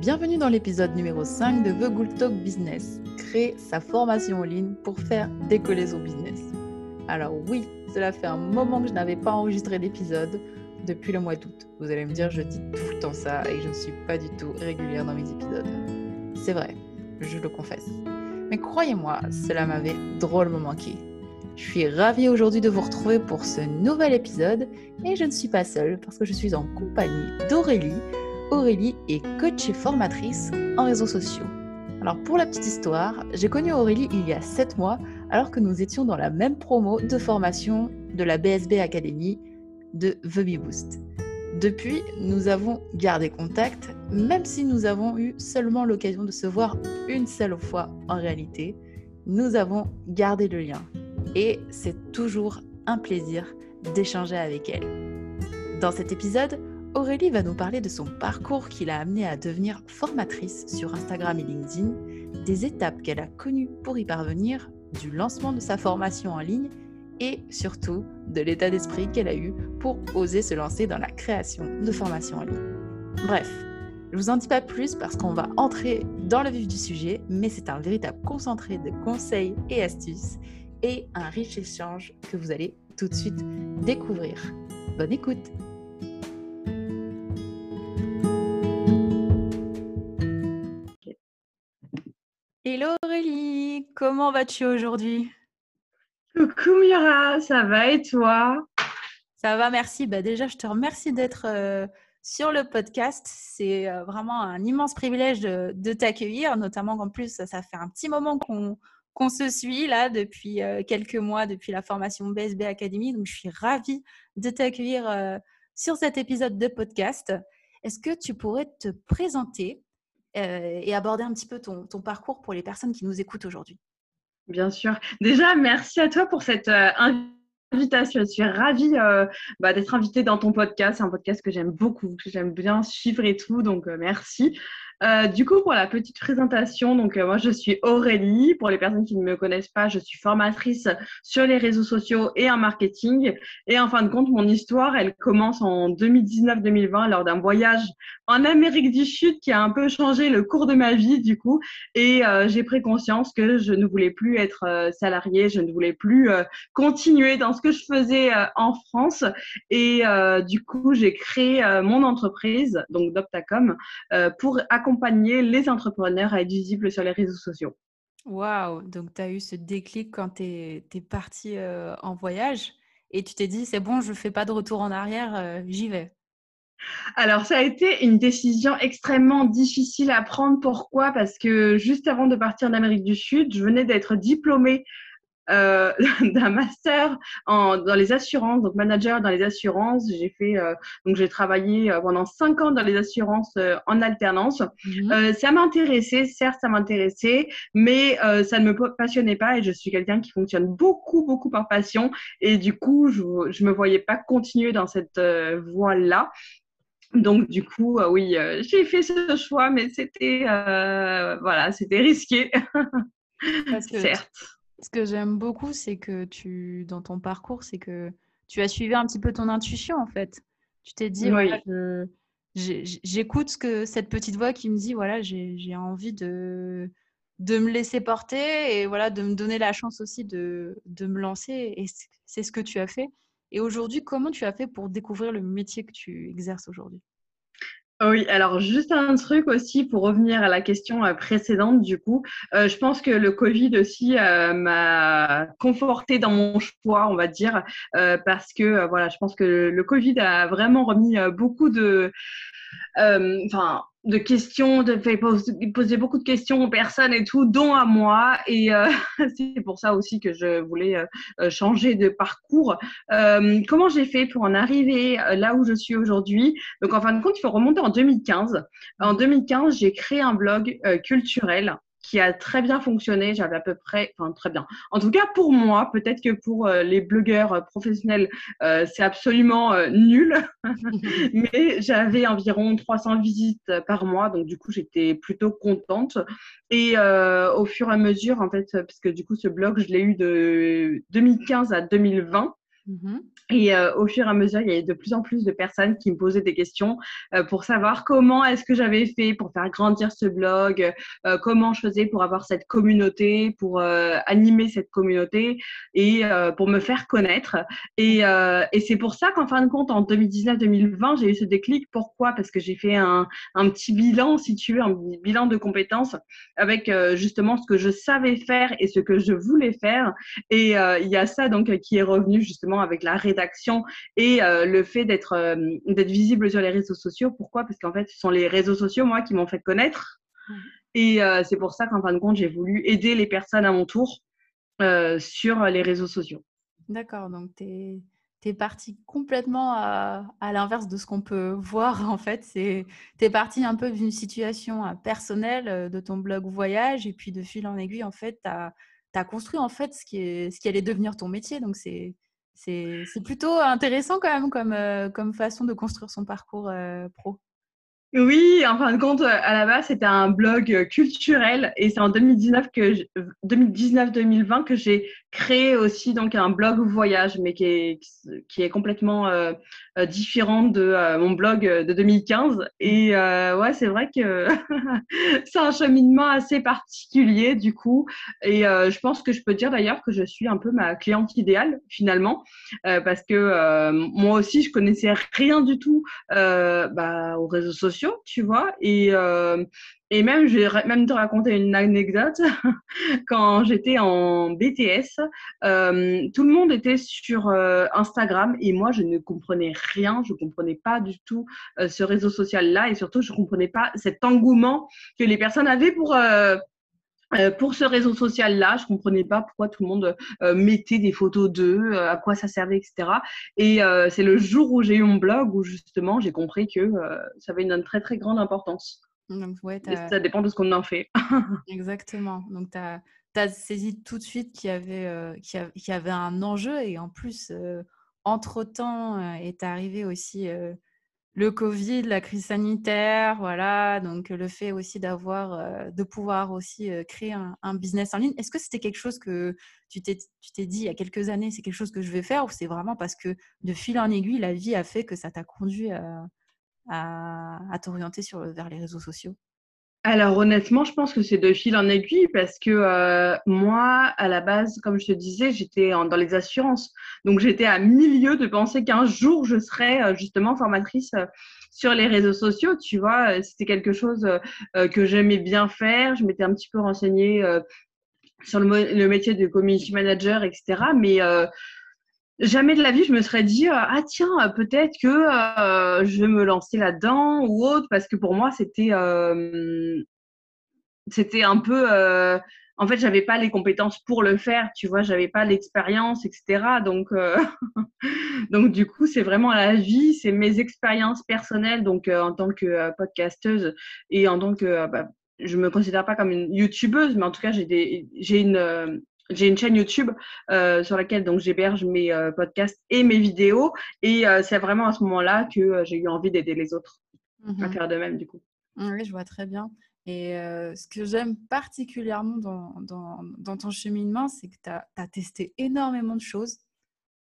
Bienvenue dans l'épisode numéro 5 de The Good Talk Business, créer sa formation en ligne pour faire décoller son business. Alors oui, cela fait un moment que je n'avais pas enregistré d'épisode depuis le mois d'août. Vous allez me dire, je dis tout le temps ça et je ne suis pas du tout régulière dans mes épisodes. C'est vrai, je le confesse. Mais croyez-moi, cela m'avait drôlement manqué. Je suis ravie aujourd'hui de vous retrouver pour ce nouvel épisode et je ne suis pas seule parce que je suis en compagnie d'Aurélie, Aurélie est coach et formatrice en réseaux sociaux. Alors pour la petite histoire, j'ai connu Aurélie il y a 7 mois alors que nous étions dans la même promo de formation de la BSB Academy de The Boost. Depuis, nous avons gardé contact, même si nous avons eu seulement l'occasion de se voir une seule fois en réalité, nous avons gardé le lien. Et c'est toujours un plaisir d'échanger avec elle. Dans cet épisode, Aurélie va nous parler de son parcours qui l'a amené à devenir formatrice sur Instagram et LinkedIn, des étapes qu'elle a connues pour y parvenir, du lancement de sa formation en ligne et surtout de l'état d'esprit qu'elle a eu pour oser se lancer dans la création de formations en ligne. Bref, je vous en dis pas plus parce qu'on va entrer dans le vif du sujet, mais c'est un véritable concentré de conseils et astuces et un riche échange que vous allez tout de suite découvrir. Bonne écoute Hello Aurélie, comment vas-tu aujourd'hui? Coucou Mira, ça va et toi? Ça va, merci. Bah déjà, je te remercie d'être euh, sur le podcast. C'est euh, vraiment un immense privilège de, t'accueillir, notamment qu'en plus, ça, fait un petit moment qu'on se suit là depuis euh, quelques mois, depuis la formation BSB Academy. Donc, je suis ravie de t'accueillir sur cet épisode de podcast. Est-ce que tu pourrais te présenter? Euh, et aborder un petit peu ton, parcours pour les personnes qui nous écoutent aujourd'hui. Bien sûr. Déjà, merci à toi pour cette euh, invitation. Je suis ravie euh, bah, d'être invitée dans ton podcast. C'est un podcast que j'aime beaucoup, que j'aime bien suivre et tout. Donc, merci. Euh, du coup, pour la petite présentation, donc euh, moi je suis Aurélie. Pour les personnes qui ne me connaissent pas, je suis formatrice sur les réseaux sociaux et en marketing. Et en fin de compte, mon histoire, elle commence en 2019-2020 lors d'un voyage en Amérique du Sud qui a un peu changé le cours de ma vie du coup. Et euh, j'ai pris conscience que je ne voulais plus être salariée, je ne voulais plus continuer dans ce que je faisais en France. Et du coup, j'ai créé mon entreprise, donc Doctacom, pour accompagner accompagner les entrepreneurs à être visibles sur les réseaux sociaux. Waouh Donc, tu as eu ce déclic quand tu es, es parti euh, en voyage et tu t'es dit, c'est bon, je ne fais pas de retour en arrière, euh, j'y vais. Alors, ça a été une décision extrêmement difficile à prendre. Pourquoi? Parce que juste avant de partir en Amérique du Sud, je venais d'être diplômée euh, d'un master en, dans les assurances, donc manager dans les assurances. J'ai fait, euh, donc j'ai travaillé euh, pendant cinq ans dans les assurances en alternance. Mhm. ça m'intéressait, certes, ça m'intéressait, mais ça ne me passionnait pas et je suis quelqu'un qui fonctionne beaucoup, beaucoup par passion et du coup, je, je me voyais pas continuer dans cette voie-là. Donc du coup, oui, j'ai fait ce choix, mais c'était voilà, c'était risqué. certes ce que j'aime beaucoup, c'est que tu, dans ton parcours, c'est que tu as suivi un petit peu ton intuition en fait. Tu t'es dit, j'écoute ce que cette petite voix qui me dit, voilà, j'ai envie de, de me laisser porter et voilà, de me donner la chance aussi de, de me lancer. Et c'est ce que tu as fait. Et aujourd'hui, comment tu as fait pour découvrir le métier que tu exerces aujourd'hui? Oui, alors juste un truc aussi pour revenir à la question euh, précédente du coup, euh, je pense que le Covid aussi euh, m'a conforté dans mon choix, on va dire, parce que voilà, je pense que le Covid a vraiment remis beaucoup de, enfin, de questions, de poser beaucoup de questions aux personnes et tout, dont à moi. Et euh, c'est pour ça aussi que je voulais euh, changer de parcours. Euh, comment j'ai fait pour en arriver là où je suis aujourd'hui? Donc en fin de compte, il faut remonter en 2015. En 2015, j'ai créé un blog culturel qui a très bien fonctionné. J'avais à peu près, enfin très bien. En tout cas pour moi, peut-être que pour euh, les blogueurs euh, professionnels, euh, c'est absolument nul. Mais j'avais environ 300 visites par mois, donc du coup j'étais plutôt contente. Et au fur et à mesure, en fait, parce que du coup ce blog je l'ai eu de 2015 à 2020. Mhm. Et euh, au fur et à mesure, il y avait de plus en plus de personnes qui me posaient des questions euh, pour savoir comment est-ce que j'avais fait pour faire grandir ce blog, euh, comment je faisais pour avoir cette communauté, pour animer cette communauté et pour me faire connaître. Et, et c'est pour ça qu'en fin de compte, en 2019-2020, j'ai eu ce déclic. Pourquoi? Parce que j'ai fait un, un, petit bilan, si tu veux, un bilan de compétences avec justement ce que je savais faire et ce que je voulais faire. Et il y a ça donc qui est revenu justement avec la rédaction et euh, le fait d'être euh, d'être visible sur les réseaux sociaux. Pourquoi? Parce qu'en fait, ce sont les réseaux sociaux, moi, qui m'ont fait connaître. Et euh, c'est pour ça qu'en fin de compte, j'ai voulu aider les personnes à mon tour sur les réseaux sociaux. D'accord, donc tu es, es, parti complètement à, à l'inverse de ce qu'on peut voir en fait. Tu es parti un peu d'une situation personnelle de ton blog voyage et puis de fil en aiguille, en fait, tu as, as, construit en fait ce qui, est, ce qui allait devenir ton métier. Donc c'est c'est plutôt intéressant quand même comme, euh, comme façon de construire son parcours euh, pro. Oui, en fin de compte, à la base, c'était un blog culturel et c'est en 2019 que 2019-2020 que j'ai créé aussi donc un blog voyage, mais qui est qui est complètement euh, euh différent de euh, mon blog de 2015. Et ouais, c'est vrai que c'est un cheminement assez particulier du coup. Et je pense que je peux dire d'ailleurs que je suis un peu ma cliente idéale finalement, parce que moi aussi, je connaissais rien du tout bah, aux réseaux sociaux tu vois. Et, euh, même, je vais même te raconter une anecdote. Quand j'étais en BTS, euh, tout le monde était sur euh, Instagram et moi, je ne comprenais rien. Je ne comprenais pas du tout ce réseau social-là et surtout, je ne comprenais pas cet engouement que les personnes avaient pour euh, pour ce réseau social-là, je comprenais pas pourquoi tout le monde euh, mettait des photos d'eux, euh, à quoi ça servait, etc. Et c'est le jour où j'ai eu mon blog où justement j'ai compris que ça avait une très très grande importance. Donc, ouais, ça dépend de ce qu'on en fait. Exactement. Donc tu as, as, saisi tout de suite qu'il y, avait, qu'il y, avait un enjeu et en plus, entre-temps, est arrivé aussi le Covid, la crise sanitaire, voilà, donc le fait aussi d'avoir, euh, de pouvoir aussi euh, créer un, business en ligne. Est-ce que c'était quelque chose que tu t'es, dit il y a quelques années, c'est quelque chose que je vais faire, ou c'est vraiment parce que de fil en aiguille, la vie a fait que ça t'a conduit à, à, t'orienter sur, vers les réseaux sociaux? Alors honnêtement, je pense que c'est de fil en aiguille parce que euh, moi, à la base, comme je te disais, j'étais dans les assurances. Donc j'étais à milieu de penser qu'un jour, je serais euh, justement formatrice euh, sur les réseaux sociaux. Tu vois, c'était quelque chose que j'aimais bien faire. Je m'étais un petit peu renseignée sur le, le, métier de community manager, etc. Mais jamais de la vie je me serais dit ah tiens peut-être que euh, je vais me lancer là-dedans ou autre parce que pour moi c'était euh, c'était un peu euh, en fait j'avais pas les compétences pour le faire tu vois j'avais pas l'expérience etc donc donc du coup c'est vraiment la vie c'est mes expériences personnelles. Donc en tant que podcasteuse et en tant que bah, je me considère pas comme une youtubeuse mais en tout cas j'ai des j'ai une j'ai une chaîne YouTube euh, sur laquelle donc j'héberge mes euh, podcasts et mes vidéos et euh, c'est vraiment à ce moment-là que j'ai eu envie d'aider les autres à mmh faire de même du coup. Oui, je vois très bien. Et ce que j'aime particulièrement dans, dans, dans, ton cheminement, c'est que tu as, testé énormément de choses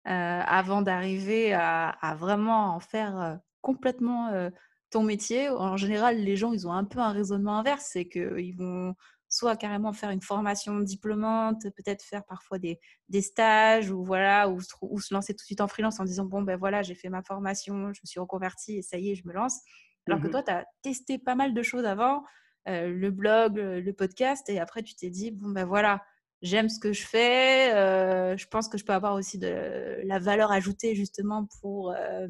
avant d'arriver à, à, vraiment en faire complètement ton métier. En général, les gens, ils ont un peu un raisonnement inverse, c'est qu'ils vont soit carrément faire une formation diplômante, peut-être faire parfois des, des stages ou voilà ou, ou, se lancer tout de suite en freelance en disant bon ben voilà j'ai fait ma formation, je me suis reconvertie et ça y est je me lance. Alors que mmh toi tu as testé pas mal de choses avant, euh, le blog, le podcast et après tu t'es dit bon ben voilà j'aime ce que je fais, euh, je pense que je peux avoir aussi de la valeur ajoutée justement pour euh,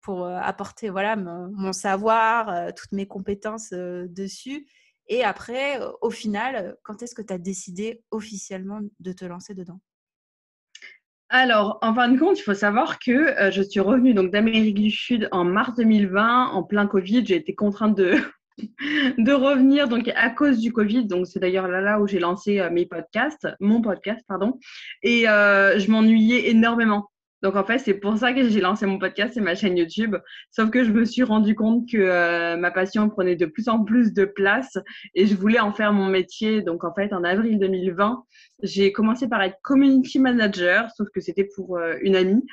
pour apporter voilà mon, mon savoir, toutes mes compétences dessus et après, euh, au final, quand est-ce que tu as décidé officiellement de te lancer dedans? Alors, en fin de compte, il faut savoir que euh, je suis revenue donc d'Amérique du Sud en mars 2020, en plein Covid. J'ai été contrainte de, de revenir donc à cause du Covid. Donc, c'est d'ailleurs là, là où j'ai lancé euh, mes podcasts, mon podcast, pardon. Et je m'ennuyais énormément. Donc en fait, c'est pour ça que j'ai lancé mon podcast et ma chaîne YouTube. Sauf que je me suis rendu compte que euh, ma passion prenait de plus en plus de place et je voulais en faire mon métier. Donc en fait, en avril 2020, j'ai commencé par être community manager, sauf que c'était pour euh, une amie.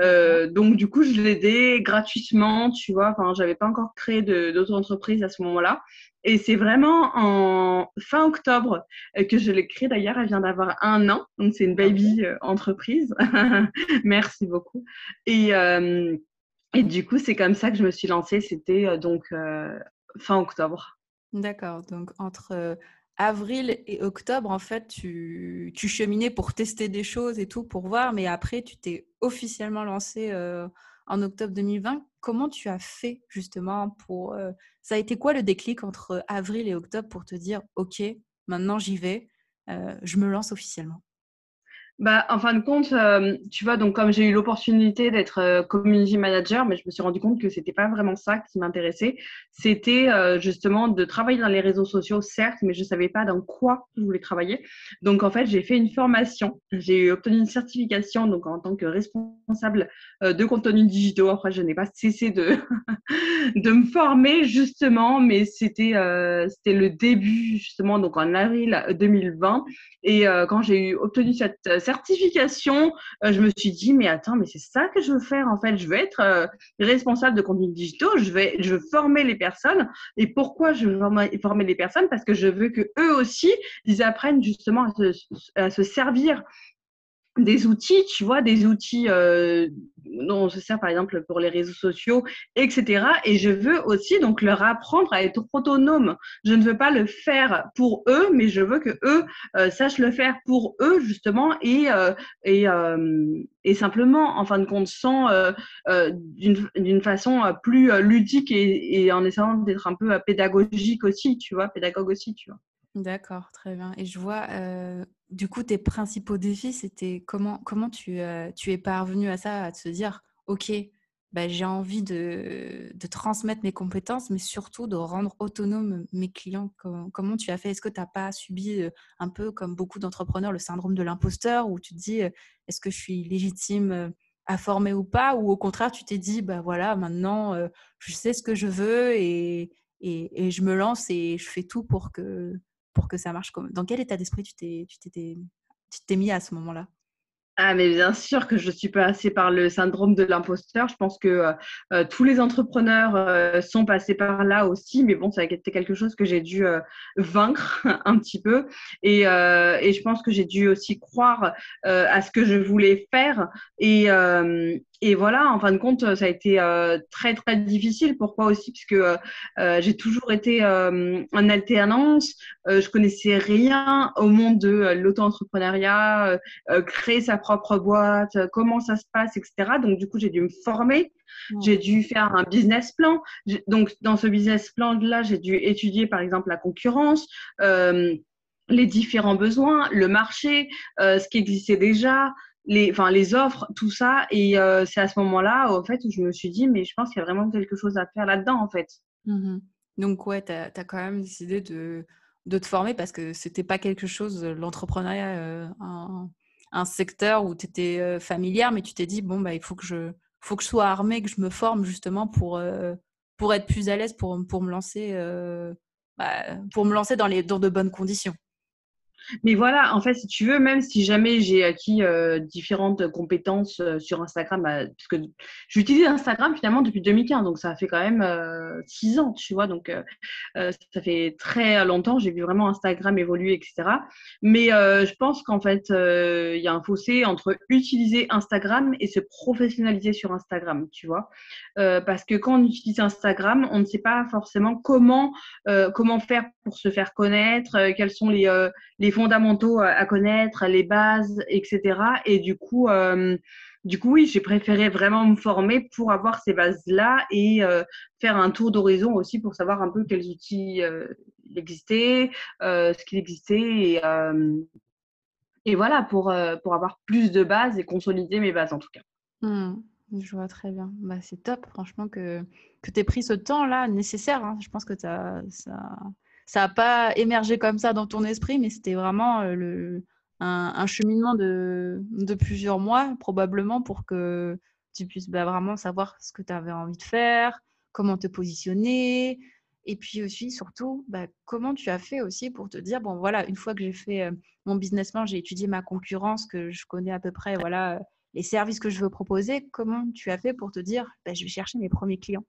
Euh, donc du coup, je l'aidais gratuitement, tu vois. Enfin, j'avais pas encore créé d'auto-entreprise à ce moment-là. Et c'est vraiment en fin octobre euh, que je l'ai créée. D'ailleurs, elle vient d'avoir un an. Donc, c'est une baby euh, entreprise. Merci beaucoup. Et, euh, et du coup, c'est comme ça que je me suis lancée. C'était donc fin octobre. D'accord. Donc, entre avril et octobre, en fait, tu, tu, cheminais pour tester des choses et tout, pour voir. Mais après, tu t'es officiellement lancée en octobre 2020. Comment tu as fait justement pour... Euh, ça a été quoi le déclic entre avril et octobre pour te dire, OK, maintenant j'y vais, euh, je me lance officiellement? Bah, en fin de compte, euh, tu vois, donc comme j'ai eu l'opportunité d'être euh, community manager, mais je me suis rendu compte que c'était pas vraiment ça qui m'intéressait. C'était euh, justement de travailler dans les réseaux sociaux, certes, mais je savais pas dans quoi je voulais travailler. Donc en fait, j'ai fait une formation, j'ai obtenu une certification, donc en tant que responsable de contenu digitaux. Après, je n'ai pas cessé de de me former justement, mais c'était c'était le début justement, donc en avril 2020. Et quand j'ai eu obtenu cette certification, euh, je me suis dit, mais attends, mais c'est ça que je veux faire en fait. Je veux être euh, responsable de contenu digitaux, je vais, je veux former les personnes. Et pourquoi je veux former les personnes? Parce que je veux que eux aussi, ils apprennent justement à se servir des outils, tu vois, des outils euh, dont on se sert par exemple pour les réseaux sociaux, etc. Et je veux aussi donc leur apprendre à être autonome. Je ne veux pas le faire pour eux, mais je veux que eux euh, sachent le faire pour eux justement et euh, et, euh, et simplement en fin de compte sans euh, euh, d'une façon plus ludique et, et en essayant d'être un peu pédagogique aussi, tu vois, pédagogue aussi, tu vois. D'accord, très bien. Et je vois, euh, du coup, tes principaux défis, c'était comment, comment tu, euh, tu es parvenu à ça, à te dire, OK, bah, j'ai envie de, transmettre mes compétences, mais surtout de rendre autonome mes clients. Comment, tu as fait? Est-ce que tu n'as pas subi euh, un peu, comme beaucoup d'entrepreneurs, le syndrome de l'imposteur, où tu te dis, est-ce que je suis légitime à former ou pas? Ou au contraire, tu t'es dit, bah voilà, maintenant, je sais ce que je veux et je me lance et je fais tout pour que pour que ça marche comme... Dans quel état d'esprit tu t'es, tu tu t'es mis à ce moment-là? Ah, mais bien sûr que je suis passée par le syndrome de l'imposteur. Je pense que euh, euh, tous les entrepreneurs euh, sont passés par là aussi, mais bon, ça a été quelque chose que j'ai dû vaincre un petit peu. Et, et je pense que j'ai dû aussi croire à ce que je voulais faire. Et, et voilà, en fin de compte, ça a été euh, très très difficile. Pourquoi aussi? Parce que euh, j'ai toujours été euh, en alternance. je connaissais rien au monde de l'auto-entrepreneuriat, créer sa propre boîte, comment ça se passe, etc. Donc du coup, j'ai dû me former. J'ai dû faire un business plan. Donc dans ce business plan-là, j'ai dû étudier par exemple la concurrence les différents besoins, le marché, ce qui existait déjà, les, enfin, les offres, tout ça. Et euh, c'est à ce moment-là, au fait, où je me suis dit, mais je pense qu'il y a vraiment quelque chose à faire là-dedans, en fait. Mmh Donc, ouais, tu as, quand même décidé de, de te former parce que c'était pas quelque chose, l'entrepreneuriat, euh, un, un, secteur où tu étais euh, familière, mais tu t'es dit, bon, bah, il faut que, je, faut que je sois armée, que je me forme justement pour, pour être plus à l'aise, pour, me lancer. Bah, pour me lancer dans, les, dans de bonnes conditions. Mais voilà, en fait, si tu veux, même si jamais j'ai acquis euh, différentes compétences euh, sur Instagram, bah, puisque j'utilise Instagram finalement depuis 2015, donc ça fait quand même euh, six ans, tu vois, donc ça fait très longtemps, j'ai vu vraiment Instagram évoluer, etc. Mais je pense qu'en fait, il y a un fossé entre utiliser Instagram et se professionnaliser sur Instagram, tu vois, parce que quand on utilise Instagram, on ne sait pas forcément comment comment faire pour se faire connaître, quels sont les les fondamentaux à connaître, les bases, etc. Et du coup, euh, du coup, oui, j'ai préféré vraiment me former pour avoir ces bases-là et euh, faire un tour d'horizon aussi pour savoir un peu quels outils euh, existaient, ce qu'il existait et, voilà pour avoir plus de bases et consolider mes bases en tout cas. Mmh. Je vois très bien. Bah, c'est top, franchement, que, que tu aies pris ce temps-là nécessaire. Hein. Je pense que as, ça n'a pas émergé comme ça dans ton esprit, mais c'était vraiment euh, un, cheminement de, de, plusieurs mois, probablement, pour que tu puisses bah, vraiment savoir ce que tu avais envie de faire, comment te positionner. Et puis aussi, surtout, bah, comment tu as fait aussi pour te dire, bon voilà, une fois que j'ai fait euh, mon business plan, j'ai étudié ma concurrence, que je connais à peu près, voilà, les services que je veux proposer, comment tu as fait pour te dire, bah, je vais chercher mes premiers clients?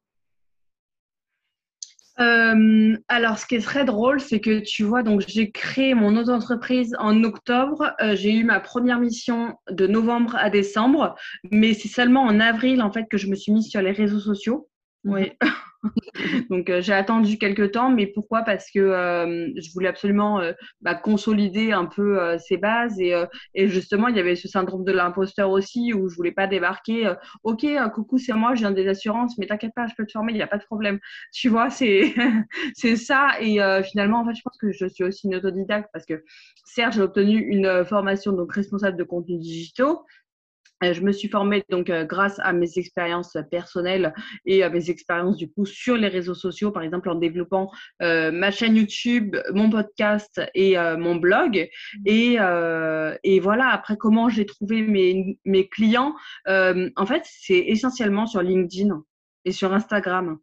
Euh, alors, ce qui est très drôle, c'est que tu vois, donc j'ai créé mon auto-entreprise en octobre. Euh, j'ai eu ma première mission de novembre à décembre, mais c'est seulement en avril en fait que je me suis mise sur les réseaux sociaux. Oui. Donc euh, j'ai attendu quelques temps, mais pourquoi? Parce que euh, je voulais absolument euh, bah, consolider un peu ces bases et, justement il y avait ce syndrome de l'imposteur aussi où je voulais pas débarquer. ok, coucou c'est moi, je viens des assurances, mais t'inquiète pas, je peux te former, il n'y a pas de problème. Tu vois, c'est c'est ça et finalement en fait je pense que je suis aussi une autodidacte parce que certes j'ai obtenu une formation donc responsable de contenus digitaux, je me suis formée donc euh, grâce à mes expériences personnelles et à mes expériences du coup sur les réseaux sociaux, par exemple en développant euh, ma chaîne YouTube, mon podcast et mon blog. Et, et, voilà, après comment j'ai trouvé mes, mes clients, en fait c'est essentiellement sur LinkedIn et sur Instagram.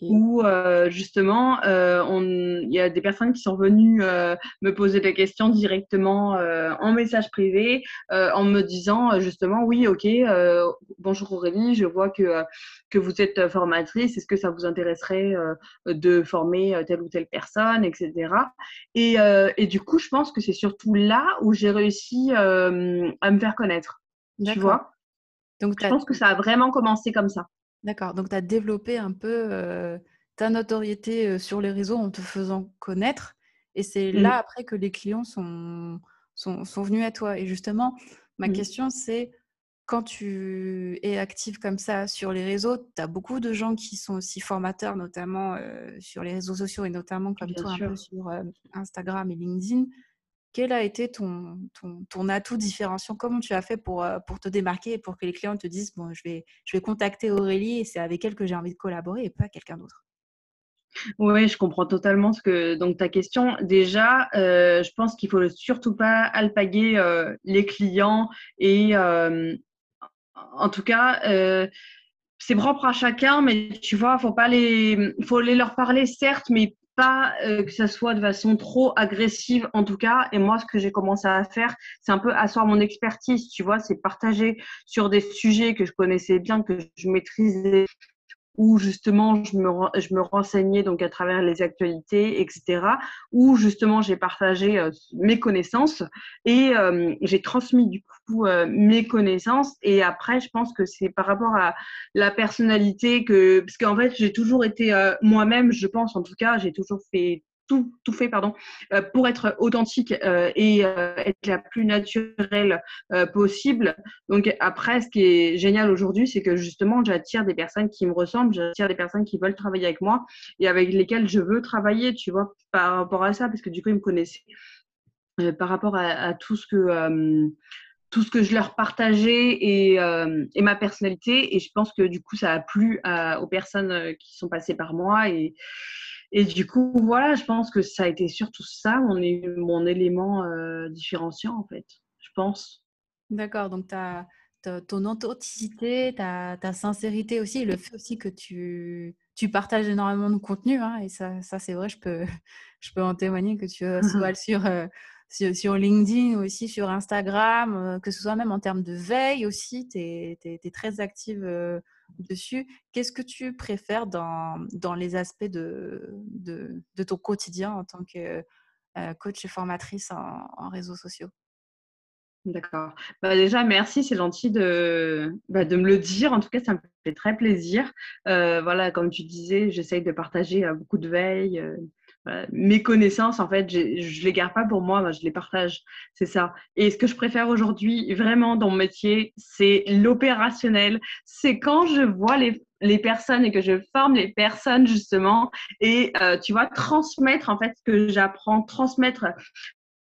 Où euh, justement, euh, il y a des personnes qui sont venues euh, me poser des questions directement en message privé, en me disant justement, oui, ok, bonjour Aurélie, je vois que, que vous êtes formatrice, est-ce que ça vous intéresserait de former telle ou telle personne, etc. Et, et du coup, je pense que c'est surtout là où j'ai réussi à me faire connaître. Tu vois Donc, je pense que ça a vraiment commencé comme ça. D'accord, donc tu as développé un peu ta notoriété sur les réseaux en te faisant connaître. Et c'est mmh. là après que les clients sont, sont, venus à toi. Et justement, ma mmh. question c'est, quand tu es active comme ça sur les réseaux, tu as beaucoup de gens qui sont aussi formateurs, notamment sur les réseaux sociaux et notamment comme toi un peu sur Instagram et LinkedIn quel a été ton, ton, atout différenciant? Comment tu as fait pour, euh, pour te démarquer et pour que les clients te disent bon, je vais, je vais contacter Aurélie et c'est avec elle que j'ai envie de collaborer et pas quelqu'un d'autre? Oui, je comprends totalement ce que donc ta question. Déjà, euh, je pense qu'il faut surtout pas alpaguer euh, les clients et en tout cas, c'est propre à chacun, mais tu vois, faut pas les, faut les leur parler certes, mais pas euh, que ça soit de façon trop agressive en tout cas. Et moi, ce que j'ai commencé à faire, c'est un peu asseoir mon expertise, tu vois, c'est partager sur des sujets que je connaissais bien, que je maîtrisais où justement je me, je me renseignais donc à travers les actualités, etc. Où justement j'ai partagé euh, mes connaissances et euh, j'ai transmis du coup euh, mes connaissances. Et après, je pense que c'est par rapport à la personnalité que, parce qu'en fait j'ai toujours été moi-même, je pense en tout cas, j'ai toujours fait tout, tout fait pardon, euh, pour être authentique euh, et euh, être la plus naturelle possible. Donc après, ce qui est génial aujourd'hui, c'est que justement, j'attire des personnes qui me ressemblent, j'attire des personnes qui veulent travailler avec moi et avec lesquelles je veux travailler, tu vois, par rapport à ça, parce que du coup, ils me connaissaient par rapport à, tout ce que tout ce que je leur partageais et, et, ma personnalité. Et je pense que du coup, ça a plu aux personnes qui sont passées par moi et et du coup, voilà, je pense que ça a été surtout ça, mon, mon élément euh, différenciant, en fait, je pense. D'accord, donc ton authenticité, ta, ta, sincérité aussi, le fait aussi que tu, tu partages énormément de contenu, hein, et ça, ça c'est vrai, je peux, je peux en témoigner que tu sois sur, euh, sur, sur, LinkedIn aussi, sur Instagram, euh, que ce soit même en termes de veille aussi, tu es, es, très active dessus. Qu'est-ce que tu préfères dans, dans les aspects de, de, de, ton quotidien en tant que euh, coach et formatrice en, réseaux sociaux? D'accord. Bah déjà, merci, c'est gentil de, bah de me le dire. En tout cas, ça me fait très plaisir. Euh, voilà, comme tu disais, j'essaye de partager beaucoup de veille, mes connaissances, en fait, je les garde pas pour moi, je les partage. C'est ça. Et ce que je préfère aujourd'hui, vraiment, dans mon métier, c'est l'opérationnel. C'est quand je vois les, les, personnes et que je forme les personnes, justement, et euh, tu vois, transmettre, en fait, ce que j'apprends, transmettre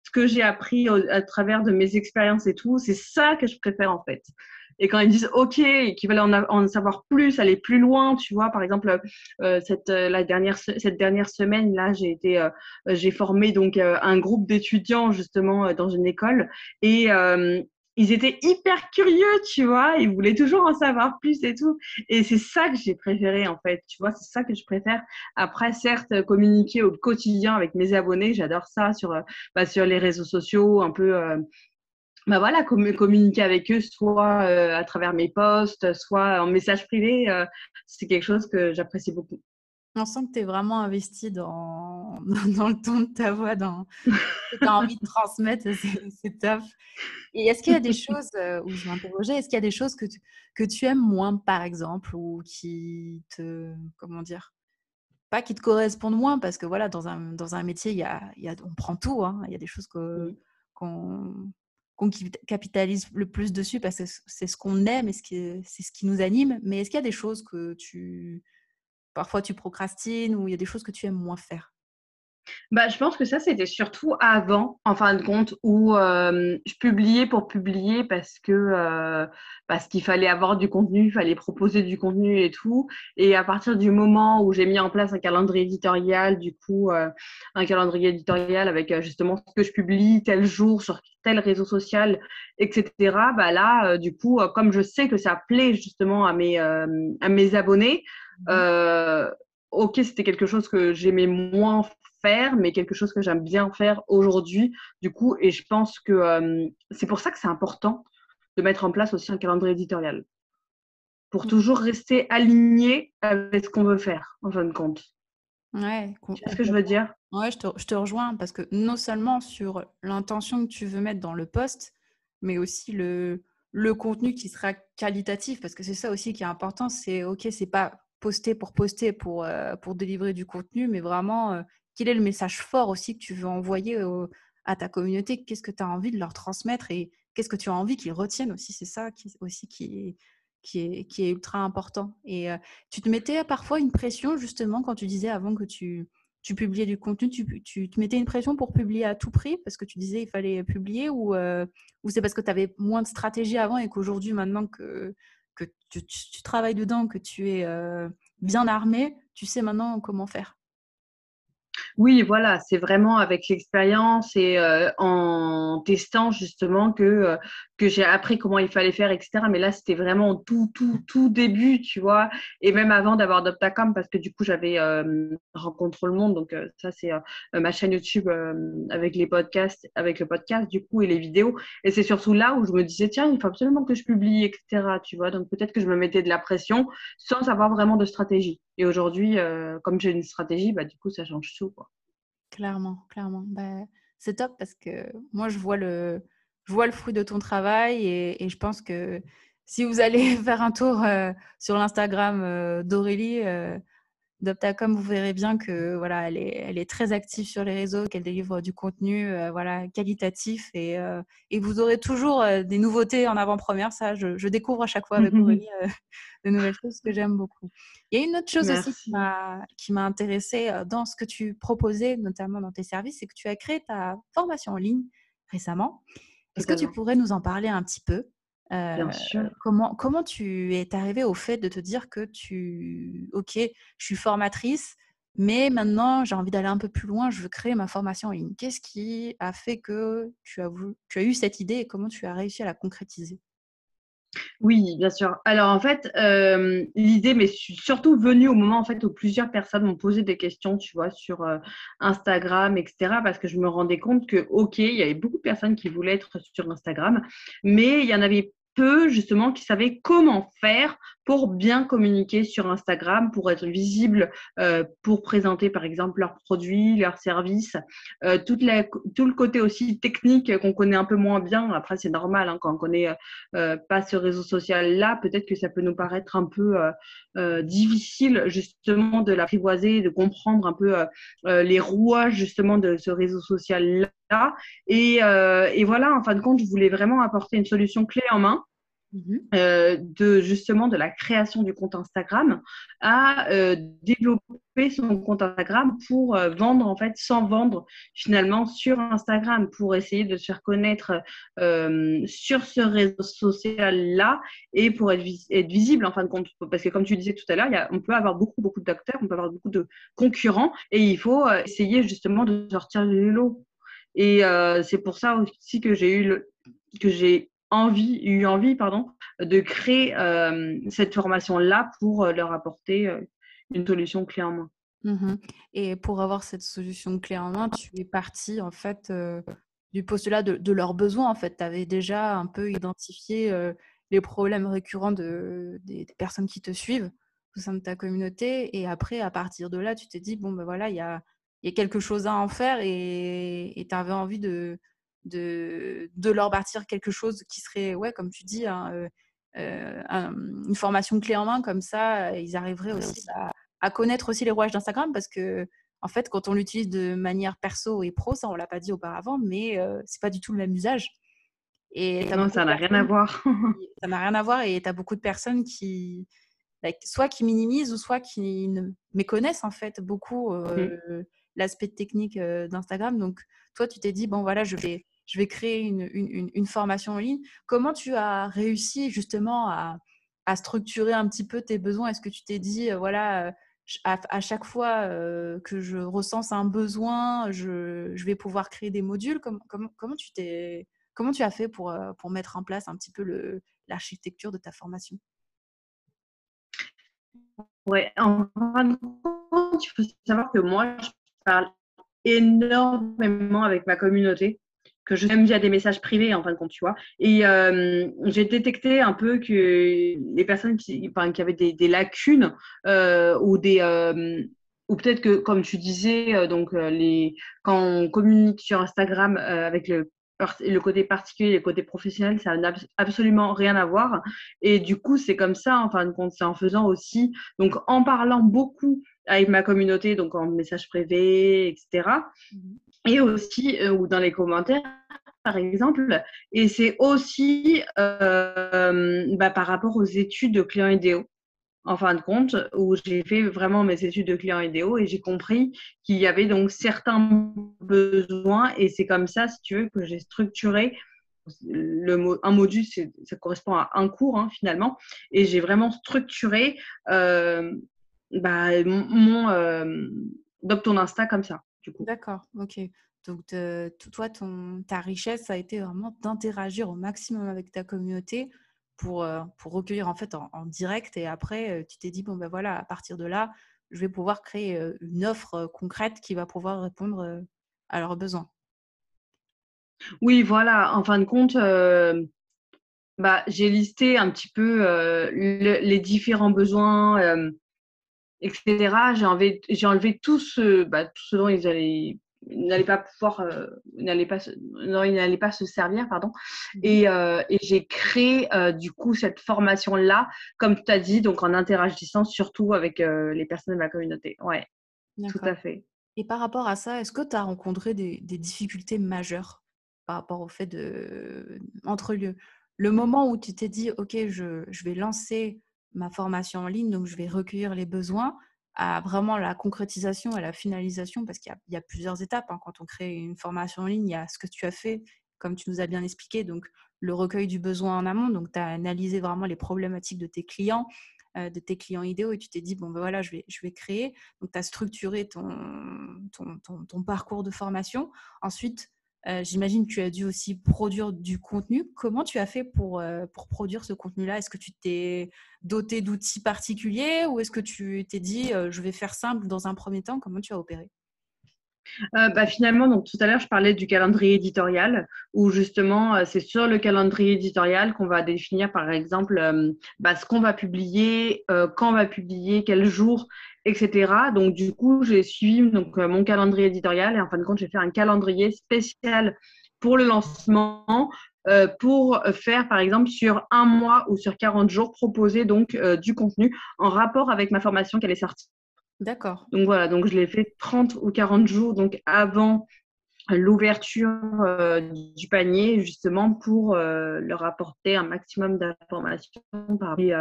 ce que j'ai appris à travers de mes expériences et tout. C'est ça que je préfère, en fait. Et quand ils disent OK qu'ils veulent en, en, savoir plus, aller plus loin, tu vois, par exemple, euh, cette, euh, la dernière, cette dernière semaine, là, j'ai été, euh, j'ai formé donc un groupe d'étudiants justement dans une école et ils étaient hyper curieux, tu vois, ils voulaient toujours en savoir plus et tout. Et c'est ça que j'ai préféré, en fait, tu vois, c'est ça que je préfère. Après, certes, communiquer au quotidien avec mes abonnés, j'adore ça sur, bah, sur les réseaux sociaux, un peu, bah voilà, communiquer avec eux, soit euh, à travers mes posts, soit en message privé, euh, c'est quelque chose que j'apprécie beaucoup. On sent que tu es vraiment investi dans, dans, le ton de ta voix, dans ce que tu as envie de transmettre, c'est top. Et est-ce qu'il y a des choses euh, où je m'interrogeais, est-ce qu'il y a des choses que tu, que tu aimes moins, par exemple, ou qui te, comment dire, pas qui te correspondent moins, parce que voilà, dans un, dans un métier, il y a, y a, on prend tout, hein. il y a des choses que, qu'on qu'on capitalise le plus dessus parce que c'est ce qu'on aime et c'est ce qui nous anime. Mais est-ce qu'il y a des choses que tu parfois tu procrastines ou il y a des choses que tu aimes moins faire? Bah, je pense que ça, c'était surtout avant, en fin de compte, où euh, je publiais pour publier parce que euh, parce qu'il fallait avoir du contenu, il fallait proposer du contenu et tout. Et à partir du moment où j'ai mis en place un calendrier éditorial, du coup, euh, un calendrier éditorial avec justement ce que je publie tel jour sur tel réseau social, etc. Bah là, du coup, comme je sais que ça plaît justement à mes à mes abonnés. Mmh ok, c'était quelque chose que j'aimais moins faire, mais quelque chose que j'aime bien faire aujourd'hui, du coup, et je pense que euh, c'est pour ça que c'est important de mettre en place aussi un calendrier éditorial, pour mmh. toujours rester aligné avec ce qu'on veut faire, en fin de compte. Ouais, ce que je veux dire? Ouais, je te, je te, rejoins parce que non seulement sur l'intention que tu veux mettre dans le poste, mais aussi le, le contenu qui sera qualitatif, parce que c'est ça aussi qui est important, c'est ok, c'est pas poster pour poster, pour, euh, pour délivrer du contenu, mais vraiment euh, quel est le message fort aussi que tu veux envoyer à ta communauté? Qu'est-ce que tu as envie de leur transmettre et qu'est-ce que tu as envie qu'ils retiennent aussi? C'est ça qui, aussi qui est, ultra important. Et tu te mettais parfois une pression, justement, quand tu disais avant que tu, tu publiais du contenu, tu, tu, te mettais une pression pour publier à tout prix parce que tu disais il fallait publier ou, ou c'est parce que tu avais moins de stratégie avant et qu'aujourd'hui, maintenant que, que tu, travailles dedans, que tu es bien armé, tu sais maintenant comment faire? Oui, voilà, c'est vraiment avec l'expérience et euh, en testant justement que, euh, que j'ai appris comment il fallait faire, etc. Mais là, c'était vraiment tout, tout, tout début, tu vois. Et même avant d'avoir Doptacom, parce que du coup, j'avais euh, Rencontre le Monde. Donc, ça, c'est ma chaîne YouTube avec les podcasts, avec le podcast, du coup, et les vidéos. Et c'est surtout là où je me disais, tiens, il faut absolument que je publie, etc. Tu vois. Donc, peut-être que je me mettais de la pression sans avoir vraiment de stratégie. Et aujourd'hui, euh, comme j'ai une stratégie, bah, du coup, ça change tout. Quoi. Clairement, clairement. Bah, c'est top parce que moi, je vois le, je vois le fruit de ton travail et, et je pense que si vous allez faire un tour euh, sur l'Instagram euh, d'Aurélie, d'Optacom, vous verrez bien que voilà, elle est, elle est très active sur les réseaux, qu'elle délivre du contenu euh, voilà, qualitatif et, euh, et, vous aurez toujours euh, des nouveautés en avant-première. Ça, je, je, découvre à chaque fois avec Aurélie de nouvelles choses que j'aime beaucoup. Il y a une autre chose aussi qui m'a intéressée dans ce que tu proposais, notamment dans tes services, c'est que tu as créé ta formation en ligne récemment. Est-ce que tu pourrais nous en parler un petit peu Bien sûr. Comment, comment tu es arrivé au fait de te dire que tu, ok, je suis formatrice, mais maintenant j'ai envie d'aller un peu plus loin, je veux créer ma formation en ligne. Qu'est-ce qui a fait que tu as, tu as eu cette idée et comment tu as réussi à la concrétiser? Oui, bien sûr. Alors en fait, l'idée m'est surtout venue au moment en fait où plusieurs personnes m'ont posé des questions, tu vois, sur Instagram, etc. Parce que je me rendais compte que, ok, il y avait beaucoup de personnes qui voulaient être sur Instagram, mais il y en avait peu justement qui savaient comment faire pour bien communiquer sur Instagram, pour être visible, euh, pour présenter par exemple leurs produits, leurs services, euh, tout le côté aussi technique qu'on connaît un peu moins bien. Après, c'est normal hein, quand on connaît euh, pas ce réseau social-là, peut-être que ça peut nous paraître un peu difficile justement de l'apprivoiser, de comprendre un peu les rouages justement de ce réseau social-là. Et, et voilà, en fin de compte, je voulais vraiment apporter une solution clé en main Mhm. Euh, de justement de la création du compte Instagram à euh, développer son compte Instagram pour euh, vendre en fait sans vendre finalement sur Instagram pour essayer de se faire connaître sur ce réseau social là et pour être, être, visible en fin de compte. Parce que comme tu disais tout à l'heure on peut avoir beaucoup beaucoup d'acteurs on peut avoir beaucoup de concurrents et il faut essayer justement de sortir du lot et c'est pour ça aussi que j'ai eu le, que j'ai envie, eu envie pardon, de créer euh, cette formation-là pour euh, leur apporter euh, une solution clé en main. Mmh Et pour avoir cette solution clé en main, tu es partie en fait du postulat de, de, leurs besoins. En fait, tu avais déjà un peu identifié les problèmes récurrents de, des, personnes qui te suivent au sein de ta communauté. Et après, à partir de là, tu t'es dit, bon, ben voilà, il y a, y a, quelque chose à en faire et tu avais envie de, de, de leur bâtir quelque chose qui serait, ouais, comme tu dis, hein, euh, euh, une formation clé en main, comme ça, ils arriveraient aussi à, connaître aussi les rouages d'Instagram parce que, en fait, quand on l'utilise de manière perso et pro, ça on l'a pas dit auparavant, mais euh, c'est pas du tout le même usage. Et non, ça n'a rien à voir. ça n'a rien à voir et tu as beaucoup de personnes qui, soit qui minimisent ou soit qui ne méconnaissent en fait beaucoup mmh. L'aspect technique d'Instagram. Donc, toi, tu t'es dit, bon, voilà, je vais je vais créer une, formation en ligne. Comment tu as réussi justement à, structurer un petit peu tes besoins? Est-ce que tu t'es dit, euh, voilà, euh, à, chaque fois euh, que je recense un besoin, je, vais pouvoir créer des modules? Comment, comment, tu t'es, comment tu as fait pour, pour mettre en place un petit peu l'architecture de ta formation? Oui, en fin il faut savoir que moi, je parle énormément avec ma communauté que je même via des messages privés en fin de compte, tu vois. Et euh, j'ai détecté un peu que les personnes qui, enfin, qui avaient des, lacunes euh, ou des euh, ou peut-être que comme tu disais, donc les quand on communique sur Instagram avec le le côté particulier le côté professionnel, ça n'a absolument rien à voir. Et du coup, c'est comme ça, en fin de compte, c'est en faisant aussi, donc en parlant beaucoup avec ma communauté, donc en message privé, etc. Et aussi, euh, ou dans les commentaires, par exemple. Et c'est aussi euh, bah, par rapport aux études de clients idéaux en fin de compte, où j'ai fait vraiment mes études de clients idéaux et j'ai compris qu'il y avait donc certains besoins et c'est comme ça, si tu veux, que j'ai structuré le, un module, ça correspond à un cours hein, finalement, et j'ai vraiment structuré euh, bah, mon, euh, ton Insta comme ça. Du coup. D'accord, ok. Donc, toi, ton, ta richesse a été vraiment d'interagir au maximum avec ta communauté pour, pour recueillir en fait en, direct. Et après, tu t'es dit, bon, ben voilà, à partir de là, je vais pouvoir créer une offre concrète qui va pouvoir répondre à leurs besoins. Oui, voilà. En fin de compte, bah, j'ai listé un petit peu les différents besoins etc. J'ai enlevé, j'ai enlevé tout ce, bah, tout ce dont ils allaient n'allait pas pouvoir euh, n'allait pas non il n'allait pas se servir pardon. Mmh. et, euh, et j'ai créé euh, du coup cette formation là comme tu as dit donc en interagissant surtout avec les personnes de ma communauté. Ouais tout à fait. Et par rapport à ça est-ce que tu as rencontré des, des, difficultés majeures par rapport au fait de entre le, le moment où tu t'es dit ok je, je vais lancer ma formation en ligne, donc je vais recueillir les besoins à vraiment la concrétisation et la finalisation, parce qu'il y, a plusieurs étapes. Hein. Quand on crée une formation en ligne, il y a ce que tu as fait, comme tu nous as bien expliqué, donc le recueil du besoin en amont. Donc, tu as analysé vraiment les problématiques de tes clients, euh, de tes clients idéaux, et tu t'es dit, bon, ben voilà, je vais, je vais créer. Donc, tu as structuré ton, ton, parcours de formation. Ensuite, euh, j'imagine que tu as dû aussi produire du contenu. Comment tu as fait pour, euh, pour produire ce contenu-là? Est-ce que tu t'es doté d'outils particuliers ou est-ce que tu t'es dit euh, je vais faire simple dans un premier temps? Comment tu as opéré? Bah, finalement, donc tout à l'heure, je parlais du calendrier éditorial, où justement, c'est sur le calendrier éditorial qu'on va définir, par exemple, bah, ce qu'on va publier, quand on va publier, quel jour, etc. Donc, du coup, j'ai suivi donc, euh, mon calendrier éditorial et en fin de compte, j'ai fait un calendrier spécial pour le lancement euh, pour faire, par exemple, sur un mois ou sur 40 jours, proposer donc euh, du contenu en rapport avec ma formation qu'elle est sortie. D'accord. Donc voilà, donc je l'ai fait 30 ou 40 jours donc avant l'ouverture du panier justement pour leur apporter un maximum d'informations. Et,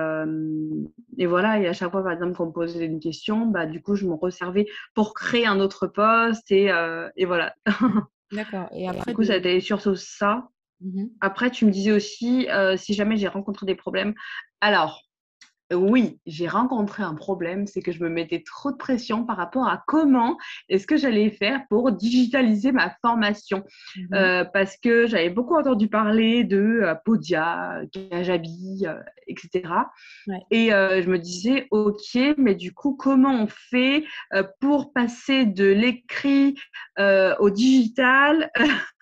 et, voilà, et à chaque fois, par exemple, qu'on me posait une question, bah, du coup, je me reservais pour créer un autre poste et, et voilà. D'accord. Et après, du coup, ça a été surtout ça. Mmh après, tu me disais aussi si jamais j'ai rencontré des problèmes. Alors, oui, j'ai rencontré un problème, c'est que je me mettais trop de pression par rapport à comment est-ce que j'allais faire pour digitaliser ma formation. Mmh euh, parce que j'avais beaucoup entendu parler de euh, Podia, Kajabi, euh, etc. Et je me disais, OK, mais du coup, comment on fait pour passer de l'écrit au digital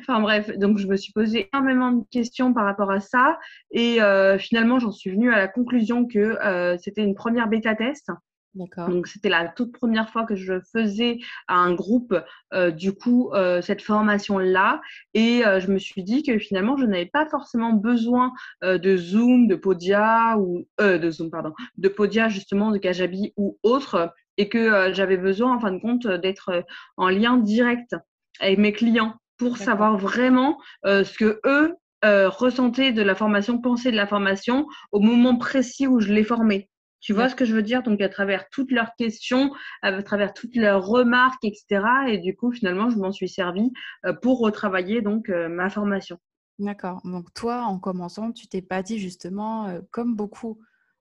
enfin bref, donc je me suis posé énormément de questions par rapport à ça et euh, finalement j'en suis venue à la conclusion que euh, c'était une première bêta test. D'accord. Donc c'était la toute première fois que je faisais à un groupe euh, du coup cette formation là et je me suis dit que finalement je n'avais pas forcément besoin de Zoom, de Podia ou de Zoom pardon, de Podia justement de Kajabi ou autre et que j'avais besoin en fin de compte d'être en lien direct avec mes clients pour savoir vraiment euh, ce que eux euh, ressentaient de la formation, pensaient de la formation au moment précis où je les formais. Tu vois ce que je veux dire? Donc à travers toutes leurs questions, à travers toutes leurs remarques, etc. Et du coup, finalement, je m'en suis servi euh, pour retravailler donc ma formation. D'accord. Donc toi, en commençant, tu t'es pas dit justement, comme beaucoup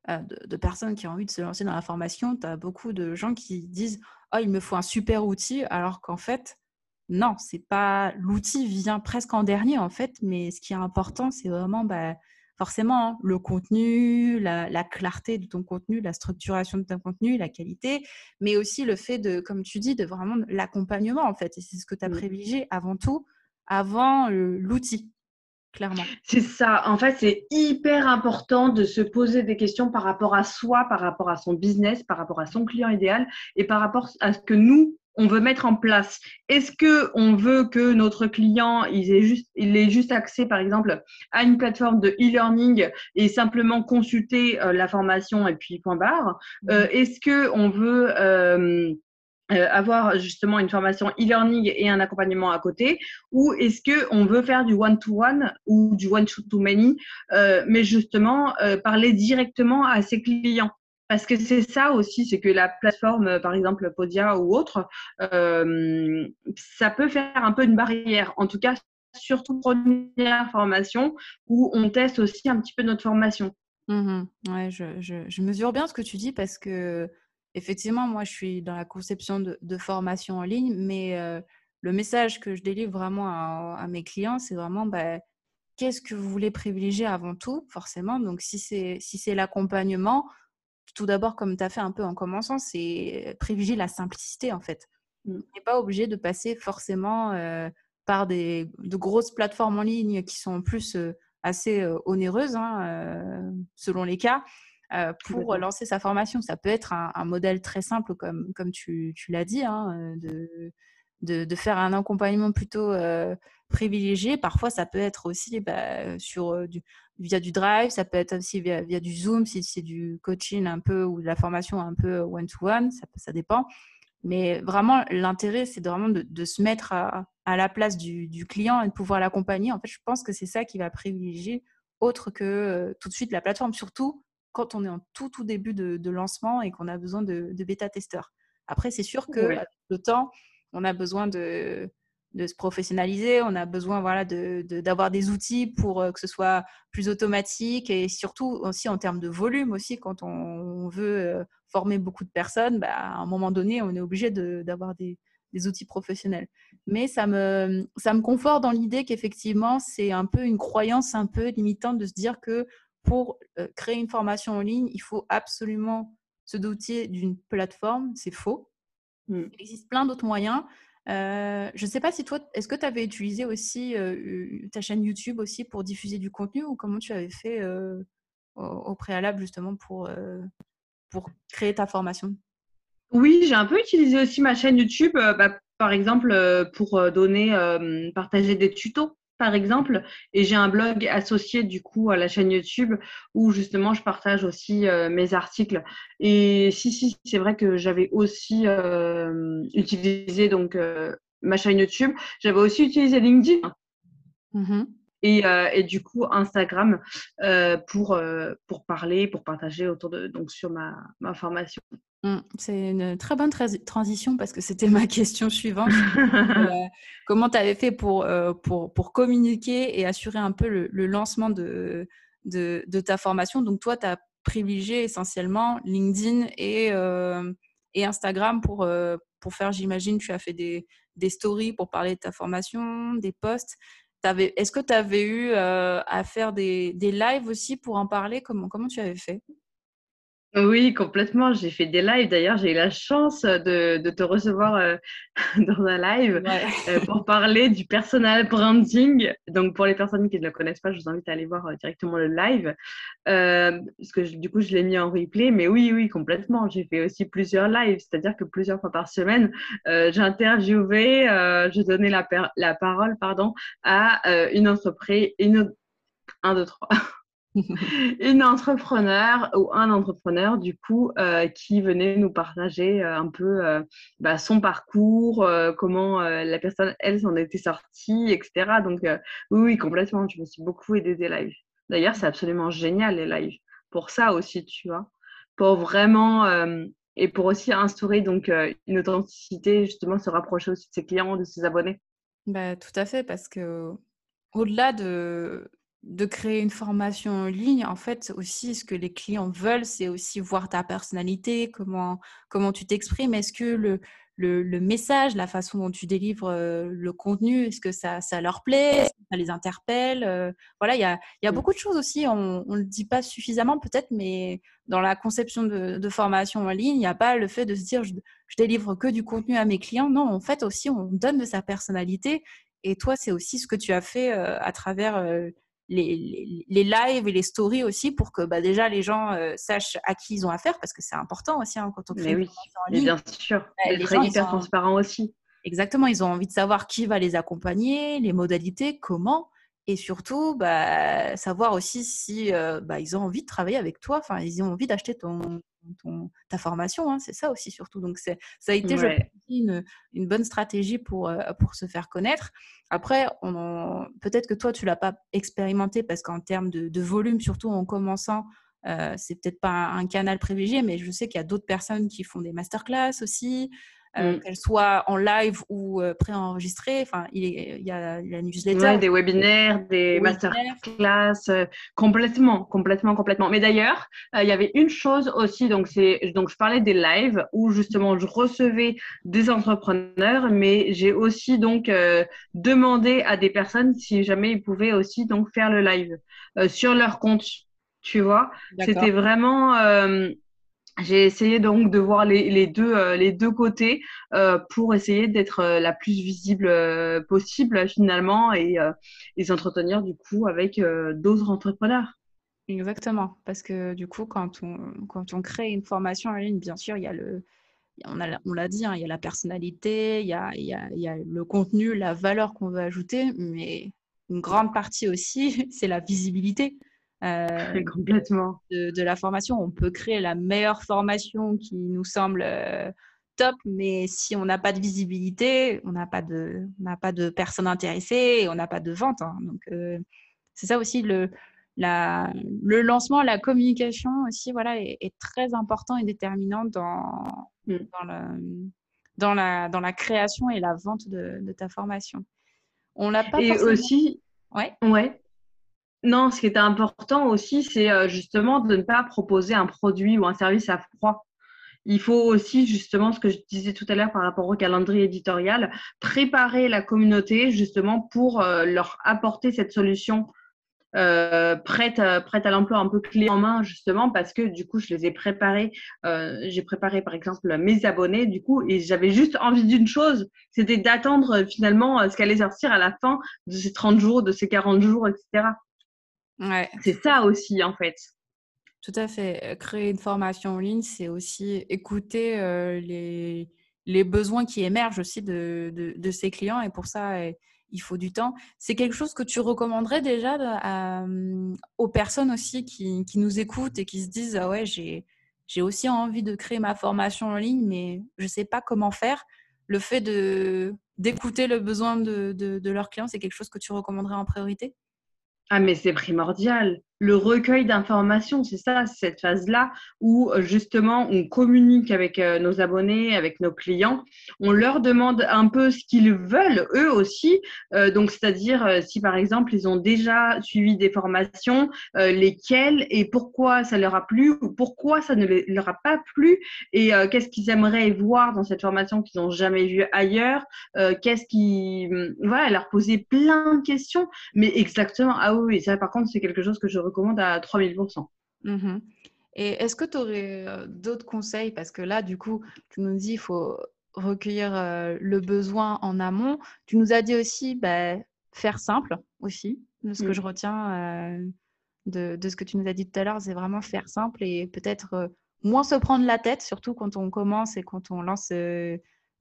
de, de, personnes qui ont envie de se lancer dans la formation, tu as beaucoup de gens qui disent, oh, il me faut un super outil, alors qu'en fait, non, c'est pas l'outil vient presque en dernier en fait, mais ce qui est important, c'est vraiment bah, forcément hein, le contenu, la, clarté de ton contenu, la structuration de ton contenu, la qualité, mais aussi le fait de, comme tu dis, de vraiment l'accompagnement en fait. Et c'est ce que tu as privilégié avant tout, avant l'outil. Clairement. C'est ça. En fait, c'est hyper important de se poser des questions par rapport à soi, par rapport à son business, par rapport à son client idéal et par rapport à ce que nous, on veut mettre en place. Est-ce que on veut que notre client il ait juste il ait juste accès par exemple à une plateforme de e-learning et simplement consulter euh, la formation et puis point barre? Euh, mmh. Est-ce que on veut euh, avoir justement une formation e-learning et un accompagnement à côté? Ou est-ce que on veut faire du one to one ou du one to many mais justement parler directement à ses clients? Parce que c'est ça aussi, c'est que la plateforme, par exemple Podia ou autre, euh, ça peut faire un peu une barrière. En tout cas, surtout première formation où on teste aussi un petit peu notre formation. Mmh ouais, je, mesure bien ce que tu dis parce que effectivement, moi, je suis dans la conception de, formation en ligne, mais euh, le message que je délivre vraiment à, mes clients, c'est vraiment bah, qu'est-ce que vous voulez privilégier avant tout, forcément. Donc, si c'est si c'est l'accompagnement, tout d'abord, comme tu as fait un peu en commençant, c'est privilégier la simplicité en fait. Mmh. On n'est pas obligé de passer forcément euh, par des, de grosses plateformes en ligne qui sont en plus euh, assez euh, onéreuses hein, selon les cas. pour lancer sa formation, ça peut être un, modèle très simple, comme, comme tu, tu l'as dit, hein, de, de, de, faire un accompagnement plutôt privilégié. Parfois, ça peut être aussi bah, sur du, via du drive, ça peut être aussi via, du Zoom si c'est du coaching un peu ou de la formation un peu one-to-one, ça, ça dépend. Mais vraiment, l'intérêt, c'est vraiment de, se mettre à, la place du, client et de pouvoir l'accompagner. En fait, je pense que c'est ça qui va privilégier autre que euh, tout de suite la plateforme, surtout quand on est en tout, tout début de, lancement et qu'on a besoin de, bêta-testeurs. Après, c'est sûr que le temps, on a besoin de, de se professionnaliser, on a besoin voilà, d'avoir de, des outils pour euh, que ce soit plus automatique et surtout aussi en termes de volume aussi, quand on, veut euh, former beaucoup de personnes, bah, à un moment donné, on est obligé d'avoir des, des, outils professionnels. Mais ça me, ça me conforte dans l'idée qu'effectivement, c'est un peu une croyance un peu limitante de se dire que pour euh, créer une formation en ligne, il faut absolument se doter d'une plateforme. C'est faux. Mmh. Il existe plein d'autres moyens. Euh, je ne sais pas si toi, est-ce que tu avais utilisé aussi euh, ta chaîne YouTube aussi pour diffuser du contenu ou comment tu avais fait euh, au, préalable justement pour, pour créer ta formation? Oui, j'ai un peu utilisé aussi ma chaîne YouTube, bah, par exemple pour donner, partager des tutos par exemple, et j'ai un blog associé du coup à la chaîne YouTube où justement je partage aussi euh, mes articles. Et si si, c'est vrai que j'avais aussi euh, utilisé donc euh, ma chaîne YouTube, j'avais aussi utilisé LinkedIn. Mmh et, et, du coup, Instagram pour, pour parler, pour partager autour de, donc sur ma, ma formation. Mmh, c'est une très bonne transition parce que c'était ma question suivante. Euh, comment tu avais fait pour, euh, pour, pour, communiquer et assurer un peu le, lancement de, de, de, ta formation? Donc, toi, tu as privilégié essentiellement LinkedIn et, euh, et Instagram pour, pour faire, j'imagine, tu as fait des, des stories pour parler de ta formation, des posts. Est-ce que tu avais eu à faire des, des lives aussi pour en parler? Comment, comment tu avais fait? Oui, complètement. J'ai fait des lives. D'ailleurs, j'ai eu la chance de, de te recevoir euh, dans un live euh, pour parler du personal branding. Donc, pour les personnes qui ne le connaissent pas, je vous invite à aller voir euh, directement le live. parce que du coup, je l'ai mis en replay. Mais oui, oui, complètement. J'ai fait aussi plusieurs lives. C'est-à-dire que plusieurs fois par semaine, j'interviewais, je donnais la, la parole pardon, à une entreprise, une, un, deux, trois. une entrepreneur ou un entrepreneur du coup euh, qui venait nous partager euh, un peu euh, bah, son parcours, comment la personne elle s'en était sortie, etc. Donc oui, complètement. Je me suis beaucoup aidée des lives. D'ailleurs, c'est absolument génial les lives pour ça aussi, tu vois, pour vraiment et pour aussi instaurer donc une authenticité, justement se rapprocher aussi de ses clients, de ses abonnés. Bah, tout à fait, parce que au-delà de, de créer une formation en ligne, en fait, aussi, ce que les clients veulent, c'est aussi voir ta personnalité, comment, comment tu t'exprimes. Est-ce que le, le, message, la façon dont tu délivres euh, le contenu, est-ce que ça, ça leur plaît, ça les interpelle? Euh, Voilà, il y a, y a, mmh. beaucoup de choses aussi. On ne le dit pas suffisamment peut-être, mais dans la conception de, formation en ligne, il n'y a pas le fait de se dire je, je, délivre que du contenu à mes clients. Non, en fait aussi, on donne de sa personnalité. Et toi, c'est aussi ce que tu as fait euh, à travers les, les, lives et les stories aussi pour que bah, déjà les gens euh, sachent à qui ils ont affaire parce que c'est important aussi hein, quand on crée oui, en ligne. bien sûr, bah, les gens, hyper transparents aussi. Exactement, ils ont envie de savoir qui va les accompagner, les modalités, comment, et surtout bah, savoir aussi si euh, bah, ils ont envie de travailler avec toi, enfin ils ont envie d'acheter ton, ta formation, hein, c'est ça aussi surtout. Donc ça a été une, une, bonne stratégie pour, euh, pour se faire connaître. Après, peut-être que toi, tu l'as pas expérimenté parce qu'en termes de, volume, surtout en commençant, euh, c'est peut-être pas un, canal privilégié, mais je sais qu'il y a d'autres personnes qui font des masterclass aussi. Euh, mm. qu'elles soient en live ou euh, préenregistrées. Enfin, il, il, y a la newsletter. des webinaires, des, masterclass, euh, complètement, complètement, complètement. Mais d'ailleurs, il y avait une chose aussi, donc, donc je parlais des lives où justement je recevais des entrepreneurs, mais j'ai aussi donc demandé à des personnes si jamais ils pouvaient aussi donc faire le live sur leur compte. Tu vois, c'était vraiment j'ai essayé donc de voir les, deux, euh, les deux côtés euh, pour essayer d'être euh, la plus visible possible finalement et, et s'entretenir du coup avec d'autres entrepreneurs. Exactement, parce que du coup, quand on, quand on crée une formation en ligne, bien sûr, il y a le, on, a, on l'a dit, hein, il y a la personnalité, il y a, il y a, il y a le contenu, la valeur qu'on veut ajouter, mais une grande partie aussi, c'est la visibilité. Euh, complètement. De, la formation. On peut créer la meilleure formation qui nous semble euh, top, mais si on n'a pas de visibilité, on n'a pas de, n'a pas de personnes intéressées et on n'a pas de vente. Hein. Donc, euh, c'est ça aussi le, la, le lancement, la communication aussi, voilà, est, très important et déterminant dans, mm. dans, le, dans, la, dans la création et la vente de, de ta formation. On l'a pas. Et aussi. Ouais. Ouais. Non, ce qui est important aussi, c'est euh, justement de ne pas proposer un produit ou un service à froid. Il faut aussi, justement, ce que je disais tout à l'heure par rapport au calendrier éditorial, préparer la communauté justement pour euh, leur apporter cette solution euh, prête, à l'emploi, un peu clé en main, justement, parce que du coup, je les ai préparés. J'ai préparé, par exemple, mes abonnés, du coup, et j'avais juste envie d'une chose, c'était d'attendre finalement ce qu'allait sortir à la fin de ces 30 jours, de ces 40 jours, etc. Ouais. C'est ça aussi, en fait. Tout à fait. Créer une formation en ligne, c'est aussi écouter euh, les, les, besoins qui émergent aussi de, de, de, ses clients. Et pour ça, il faut du temps. C'est quelque chose que tu recommanderais déjà à, aux personnes aussi qui, qui, nous écoutent et qui se disent ah ouais, j'ai, j'ai aussi envie de créer ma formation en ligne, mais je ne sais pas comment faire. le fait de d'écouter le besoin de, de, de leurs clients, c'est quelque chose que tu recommanderais en priorité? Ah, mais c'est primordial. Le recueil d'informations, c'est ça, cette phase-là où euh, justement on communique avec euh, nos abonnés, avec nos clients. On leur demande un peu ce qu'ils veulent, eux aussi. Euh, donc, c'est-à-dire si par exemple ils ont déjà suivi des formations, lesquelles et pourquoi ça leur a plu ou pourquoi ça ne leur a pas plu et qu'est-ce qu'ils aimeraient voir dans cette formation qu'ils n'ont jamais vu ailleurs. qu'est-ce qui, hum, voilà, leur poser plein de questions, mais exactement. Ah oui, ça par contre c'est quelque chose que je recommande à 3000%. Mmh Et est-ce que tu aurais euh, d'autres conseils? Parce que là, du coup, tu nous dis qu'il faut recueillir euh, le besoin en amont. Tu nous as dit aussi bah, faire simple aussi. De ce que mmh. je retiens euh, de, ce que tu nous as dit tout à l'heure, c'est vraiment faire simple et peut-être moins se prendre la tête, surtout quand on commence et quand on lance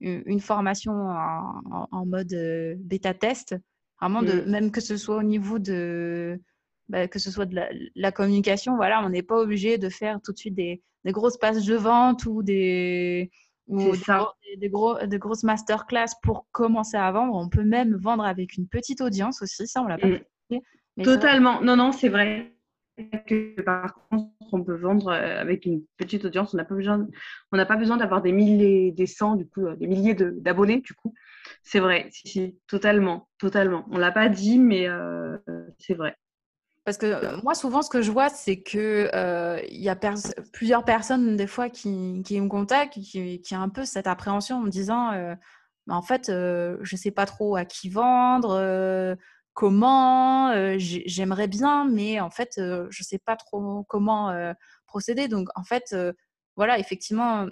une formation en, mode bêta test. Vraiment, de, mmh. même que ce soit au niveau de, bah, que ce soit de la, communication, voilà, on n'est pas obligé de faire tout de suite des, des grosses pages de vente ou des, ou des, gros, des, grosses masterclass pour commencer à vendre. On peut même vendre avec une petite audience aussi, ça on l'a pas mmh. Totalement, non, non, c'est vrai que par contre, on peut vendre euh, avec une petite audience. On n'a pas besoin, on n'a pas besoin d'avoir des milliers, des cents, du coup, euh, des milliers d'abonnés, du coup. C'est vrai, si, si, totalement, totalement. On l'a pas dit, mais euh, c'est vrai. Parce que euh, moi, souvent, ce que je vois, c'est qu'il euh, y a plusieurs personnes, des fois, qui, qui me contactent, qui, qui ont un peu cette appréhension en me disant euh, bah, en fait, je ne sais pas trop à qui vendre, comment, j'aimerais bien, mais en fait, je ne sais pas trop comment procéder. Donc, en fait, voilà, effectivement,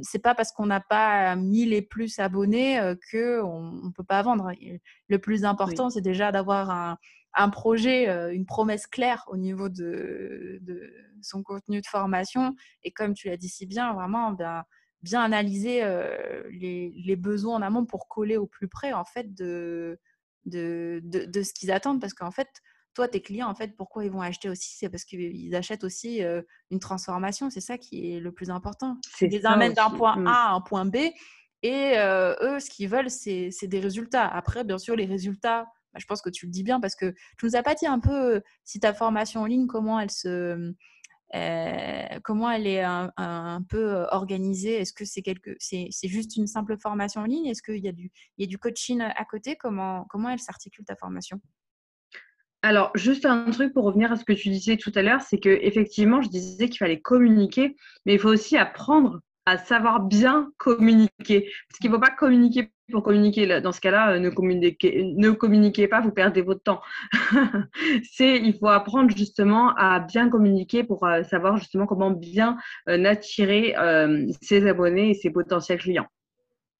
c'est pas parce qu'on n'a pas 1000 et plus abonnés qu'on ne peut pas vendre. Le plus important, c'est déjà d'avoir un un projet, euh, une promesse claire au niveau de, son contenu de formation. Et comme tu l'as dit si bien, vraiment bien, bien analyser euh, les, besoins en amont pour coller au plus près en fait de, de, de, ce qu'ils attendent. Parce qu'en fait, toi, tes clients, en fait, pourquoi ils vont acheter aussi? C'est parce qu'ils achètent aussi euh, une transformation. C'est ça qui est le plus important. Ils les amènent d'un point mmh. A à un point B. Et eux, ce qu'ils veulent, c'est des résultats. Après, bien sûr, les résultats, bah, je pense que tu le dis bien parce que tu nous as pas dit un peu euh, si ta formation en ligne, comment elle se, euh, comment elle est un, peu euh, organisée? Est-ce que c'est quelque, c'est, juste une simple formation en ligne? Est-ce qu'il y a du, il y a du coaching à côté? Comment, comment elle s'articule ta formation? Alors, juste un truc pour revenir à ce que tu disais tout à l'heure, c'est que effectivement, je disais qu'il fallait communiquer, mais il faut aussi apprendre à savoir bien communiquer. Parce qu'il ne faut pas communiquer pour communiquer. Dans ce cas-là, euh, ne communiquez, ne communiquez pas, vous perdez votre temps. c'est, il faut apprendre justement à bien communiquer pour euh, savoir justement comment bien euh, attirer ses abonnés et ses potentiels clients.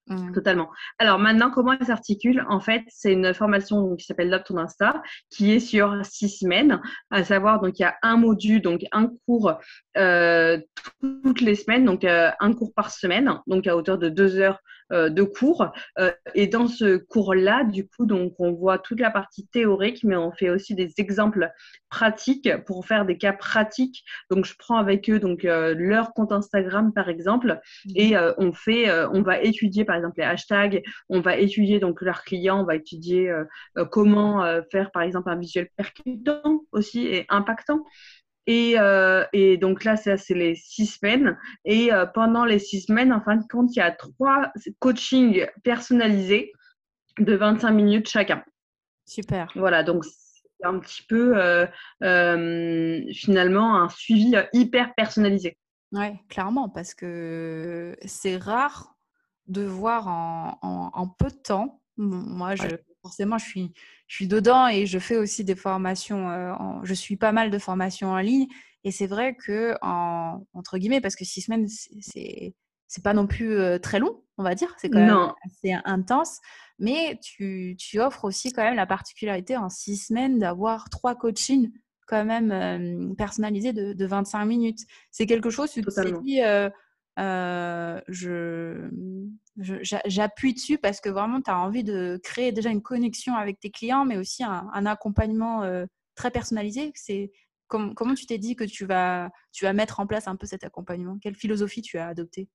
Mmh. Totalement. Alors maintenant, comment elle s'articule? En fait, c'est une formation qui s'appelle Love ton Insta, qui est sur six semaines, à savoir donc il y a un module, donc un cours euh, toutes les semaines, donc euh, un cours par semaine, donc à hauteur de deux heures de cours. et dans ce cours-là, du coup, donc on voit toute la partie théorique, mais on fait aussi des exemples pratiques pour faire des cas pratiques. Donc je prends avec eux donc leur compte Instagram par exemple, mmh. et on fait, on va étudier par exemple les hashtags, on va étudier donc leurs clients, on va étudier euh, comment euh, faire par exemple un visuel percutant aussi et impactant. Et, euh, et, donc là, c'est les six semaines. Et pendant les six semaines, en fin de compte, il y a trois coachings personnalisés de 25 minutes chacun. Super. Voilà, donc c'est un petit peu finalement un suivi hyper personnalisé. Oui, clairement, parce que c'est rare de voir en, peu de temps. Moi, je, forcément, je suis, je suis dedans et je fais aussi des formations. Euh, je suis pas mal de formations en ligne. Et c'est vrai que, en, entre guillemets, parce que six semaines, c'est c'est pas non plus euh, très long, on va dire. C'est quand même assez intense. Mais tu, tu, offres aussi quand même la particularité en six semaines d'avoir trois coachings quand même euh, personnalisés de, de, 25 minutes. C'est quelque chose, tu te dis, euh, je, j'appuie dessus parce que vraiment, tu as envie de créer déjà une connexion avec tes clients, mais aussi un, accompagnement très personnalisé. C'est comment tu t'es dit que tu vas, tu vas mettre en place un peu cet accompagnement? Quelle philosophie tu as adoptée?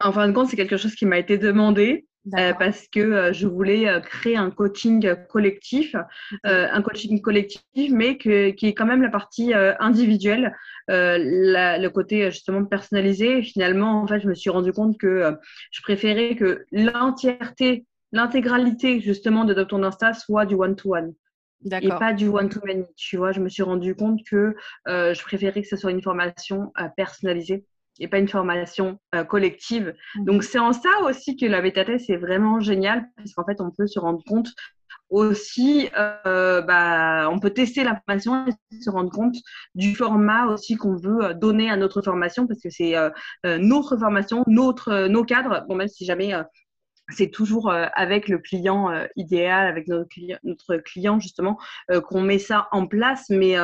En fin de compte, c'est quelque chose qui m'a été demandé. Euh, parce que euh, je voulais euh, créer un coaching collectif, un coaching collectif, mais que, qui est quand même la partie individuelle, le côté justement personnalisé. Et finalement, en fait, je me suis rendu compte que je préférais que l'entièreté, l'intégralité justement de ton Insta soit du one-to-one. et pas du one-to-many. Tu vois, je me suis rendu compte que je préférais que ce soit une formation personnalisée et pas une formation euh, collective. Mhm. Donc, c'est en ça aussi que la bêta test est vraiment génial, parce qu'en fait, on peut se rendre compte aussi, euh, bah, on peut tester la formation et se rendre compte du format aussi qu'on veut euh, donner à notre formation, parce que c'est notre formation, notre, nos cadres. Bon, même si jamais c'est toujours avec le client idéal, avec notre client, notre client justement, qu'on met ça en place. Mais,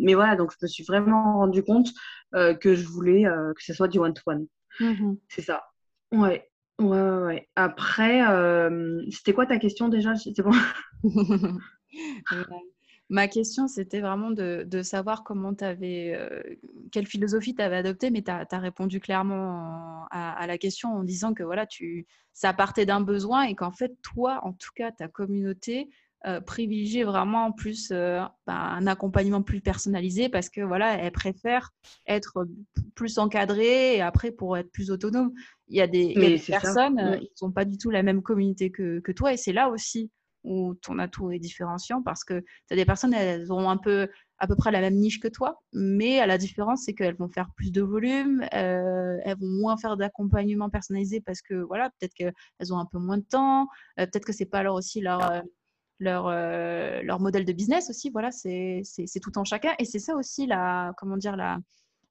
mais voilà, donc je me suis vraiment rendu compte euh, que je voulais euh, que ce soit du one-to-one. Mmh c'est ça. Ouais. Ouais, ouais, Après, euh, c'était quoi ta question déjà? Bon. Ma question, c'était vraiment de, de, savoir comment tu avais, quelle philosophie tu avais adoptée, mais tu as, répondu clairement à, à, la question en disant que voilà, tu, ça partait d'un besoin et qu'en fait, toi, en tout cas, ta communauté, euh, privilégier vraiment plus euh, ben, un accompagnement plus personnalisé parce que voilà, elle préfère être plus encadrée et après pour être plus autonome. Il y a des, personnes, euh, ils n'ont pas du tout la même communauté que, que toi et c'est là aussi où ton atout est différenciant parce que tu as des personnes, elles ont un peu à peu près la même niche que toi, mais la différence, c'est qu'elles vont faire plus de volume, elles vont moins faire d'accompagnement personnalisé parce que voilà, peut-être qu'elles ont un peu moins de temps, peut-être que c'est pas alors aussi leur, leur, euh, leur modèle de business aussi. Voilà, c'est tout en chacun. Et c'est ça aussi la, comment dire, la,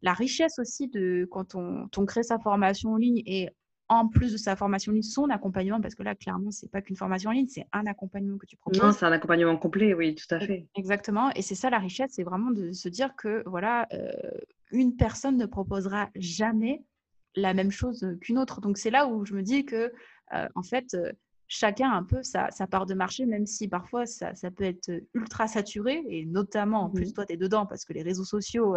la richesse aussi de quand on, on, crée sa formation en ligne et en plus de sa formation en ligne, son accompagnement, parce que là, clairement, c'est pas qu'une formation en ligne, c'est un accompagnement que tu proposes. Non, c'est un accompagnement complet, oui, tout à fait. Exactement. Et c'est ça la richesse, c'est vraiment de se dire que, voilà, euh, une personne ne proposera jamais la même chose qu'une autre. Donc, c'est là où je me dis que, euh, en fait, chacun un peu sa, part de marché, même si parfois ça, peut être ultra saturé, et notamment, en plus, toi, tu es dedans, parce que les réseaux sociaux,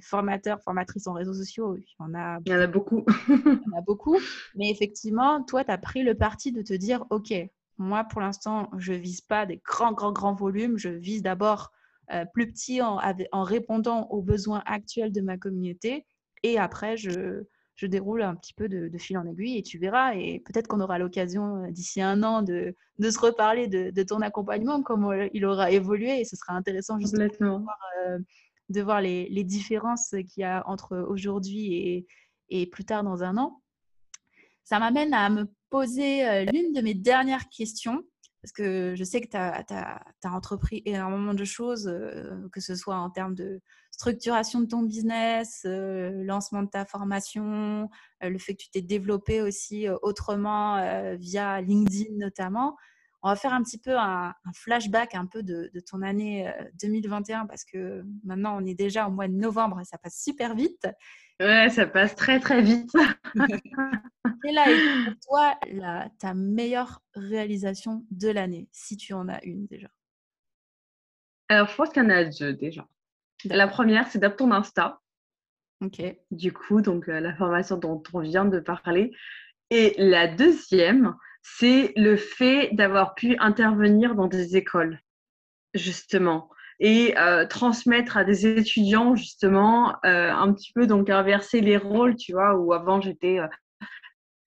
les formateurs, formatrices en réseaux sociaux, il y en a, il y en a beaucoup. il y en a beaucoup. Mais effectivement, toi, tu as pris le parti de te dire, OK, moi, pour l'instant, je vise pas des grands, grands, grands volumes, je vise d'abord euh, plus petit en, en répondant aux besoins actuels de ma communauté, et après, je je déroule un petit peu de, fil en aiguille et tu verras. Et peut-être qu'on aura l'occasion euh, d'ici un an de, se reparler de, ton accompagnement, comment il aura évolué. Et ce sera intéressant justement de voir, euh, de voir les, différences qu'il y a entre aujourd'hui et, plus tard dans un an. Ça m'amène à me poser euh, l'une de mes dernières questions parce que je sais que tu as, entrepris énormément de choses, que ce soit en termes de structuration de ton business, lancement de ta formation, le fait que tu t'es développé aussi autrement via LinkedIn notamment. On va faire un petit peu un, flashback un peu de, de, ton année 2021 parce que maintenant on est déjà au mois de novembre et ça passe super vite. Ouais, ça passe très très vite. A été pour toi ta meilleure réalisation de l'année, si tu en as une déjà? Alors, je pense qu'il y en a deux déjà. La première, c'est d'apprendre ton Insta. Ok. Du coup, donc euh, la formation dont on vient de parler. Et la deuxième, c'est le fait d'avoir pu intervenir dans des écoles, justement et euh, transmettre à des étudiants justement euh, un petit peu donc inverser les rôles, tu vois, où avant j'étais euh,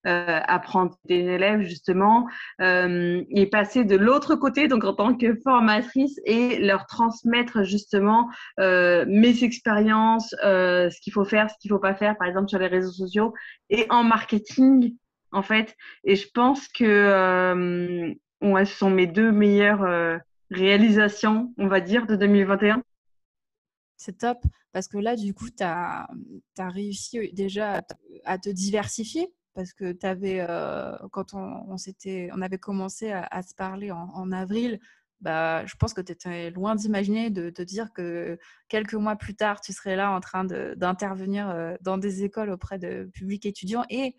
euh apprendre des élèves justement et passer de l'autre côté donc en tant que formatrice et leur transmettre justement mes expériences, ce qu'il faut faire, ce qu'il faut pas faire, par exemple sur les réseaux sociaux et en marketing en fait. Et je pense que ouais, ce sont mes deux meilleurs réalisation, on va dire, de 2021 C'est top, parce que là, du coup, tu as, réussi déjà à te diversifier, parce que tu euh, quand on, on, avait commencé à, se parler en, avril, bah, je pense que tu étais loin d'imaginer de te dire que quelques mois plus tard, tu serais là en train d'intervenir euh, dans des écoles auprès de publics étudiants. Et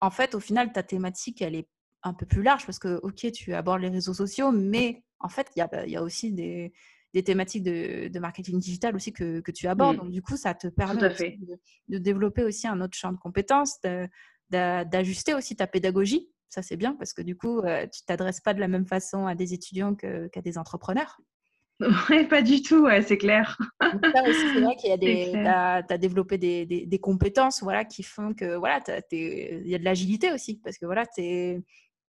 en fait, au final, ta thématique, elle est un peu plus large parce que, ok, tu abordes les réseaux sociaux, mais en fait, il y a, y a, aussi des, des thématiques de, de, marketing digital aussi que, que tu abordes. Mmh. Donc, du coup, ça te permet de, de, développer aussi un autre champ de compétences, d'ajuster aussi ta pédagogie. Ça, c'est bien parce que du coup, tu t'adresses pas de la même façon à des étudiants qu'à des entrepreneurs. Oui, pas du tout, ouais, c'est clair. c'est vrai qu'il y a des, tu as, développé des, des, compétences, voilà, qui font que, voilà, il y a de l'agilité aussi, parce que voilà, tu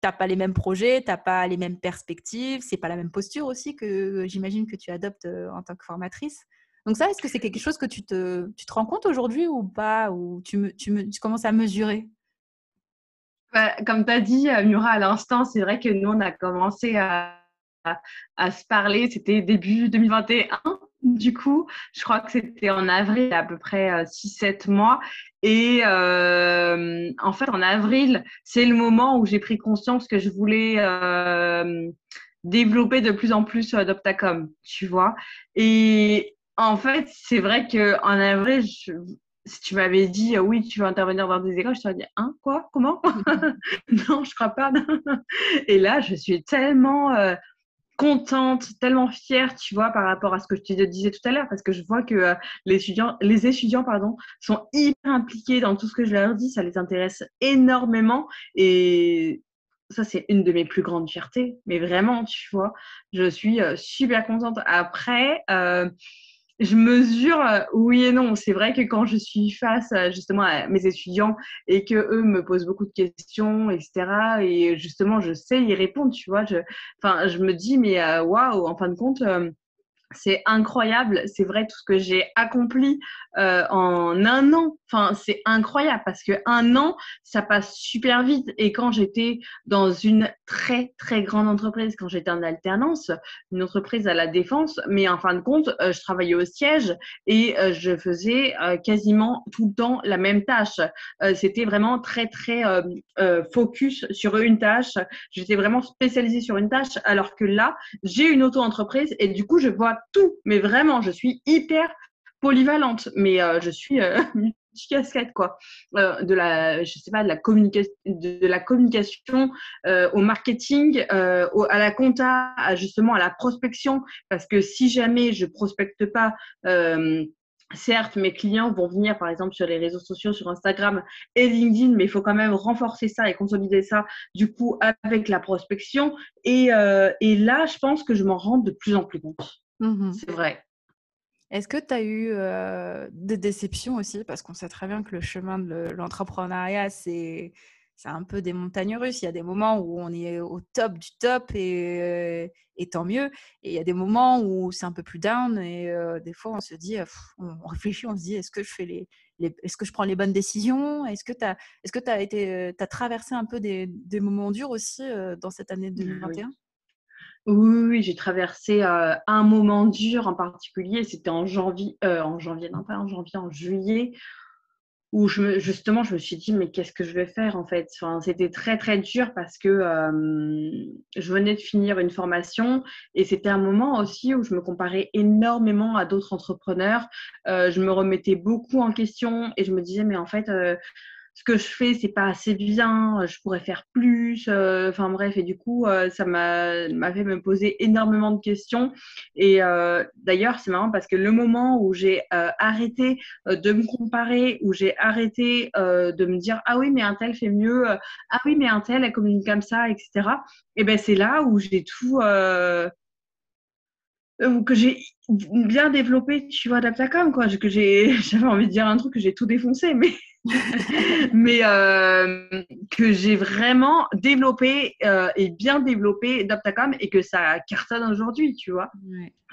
n'as pas les mêmes projets, tu n'as pas les mêmes perspectives, c'est pas la même posture aussi que j'imagine que tu adoptes euh, en tant que formatrice. Donc ça, est-ce que c'est quelque chose que tu te, tu te rends compte aujourd'hui ou pas, ou tu, me, tu, me, tu commences à mesurer? Bah, Comme tu as dit, euh, Mura, à l'instant, c'est vrai que nous, on a commencé à à, se parler. C'était début 2021, du coup. Je crois que c'était en avril, à peu près 6-7 euh, mois. Et euh, en fait, en avril, c'est le moment où j'ai pris conscience que je voulais euh, développer de plus en plus Adoptacom, tu vois. Et en fait, c'est vrai qu'en avril, si tu m'avais dit oui, tu veux intervenir dans des écoles, je t'aurais dit hein, quoi? Comment? Non, je crois pas. Et là, je suis tellement contente, tellement fière, tu vois, par rapport à ce que je te disais tout à l'heure, parce que je vois que euh, les étudiants, les étudiants, pardon, sont hyper impliqués dans tout ce que je leur dis, ça les intéresse énormément et ça, c'est une de mes plus grandes fiertés, mais vraiment, tu vois, je suis euh, super contente. Après, euh, je mesure euh, oui et non. C'est vrai que quand je suis face justement à mes étudiants et que eux me posent beaucoup de questions, etc. Et justement, je sais y répondre, tu vois. Je, enfin, je me dis, mais euh, waouh, en fin de compte, euh, c'est incroyable. C'est vrai tout ce que j'ai accompli euh, en un an. Enfin, c'est incroyable parce que un an, ça passe super vite. Et quand j'étais dans une très très grande entreprise, quand j'étais en alternance, une entreprise à la défense, mais en fin de compte, euh, je travaillais au siège et euh, je faisais quasiment tout le temps la même tâche. C'était vraiment très très focus sur une tâche. J'étais vraiment spécialisée sur une tâche, alors que là, j'ai une auto-entreprise et du coup, je vois tout. Mais vraiment, je suis hyper polyvalente, mais euh, je suis euh, multicasquette quoi. Euh, de la, je sais pas, de la communication, de, la communication au marketing, à la compta, justement à la prospection, parce que si jamais je prospecte pas. Certes, mes clients vont venir, par exemple, sur les réseaux sociaux, sur Instagram et LinkedIn, mais il faut quand même renforcer ça et consolider ça, du coup, avec la prospection. Et là, je pense que je m'en rends de plus en plus compte. Mmh C'est vrai. Est-ce que tu as eu des déceptions aussi? Parce qu'on sait très bien que le chemin de l'entrepreneuriat, c'est un peu des montagnes russes. Il y a des moments où on est au top du top et, tant mieux. Et il y a des moments où c'est un peu plus down et des fois on se dit, on réfléchit, on se dit, est-ce que je fais les, est-ce que je prends les bonnes décisions? Est-ce que tu as, est-ce que as été, as traversé un peu des, des moments durs aussi dans cette année 2021 oui, j'ai traversé euh, un moment dur en particulier. C'était en janvier, euh, en janvier, non pas en janvier, en juillet, où je justement, je me suis dit, mais qu'est-ce que je vais faire en fait? C'était très, très dur parce que je venais de finir une formation et c'était un moment aussi où je me comparais énormément à d'autres entrepreneurs. Euh, je me remettais beaucoup en question et je me disais, mais en fait, ce que je fais, c'est pas assez bien, je pourrais faire plus. Euh, enfin bref, et du coup, euh, ça m'a fait me poser énormément de questions. Et euh, d'ailleurs, c'est marrant parce que le moment où j'ai arrêté de me comparer, où j'ai arrêté de me dire ah oui, mais un tel fait mieux, ah oui, mais un tel elle communique comme ça, etc. Et ben c'est là où j'ai tout que j'ai bien développé, tu vois, Adaptacom, quoi. J'ai, j'avais envie de dire un truc que j'ai tout défoncé, mais mais euh, que j'ai vraiment développé euh, et bien développé Doptacom et que ça cartonne aujourd'hui, tu vois.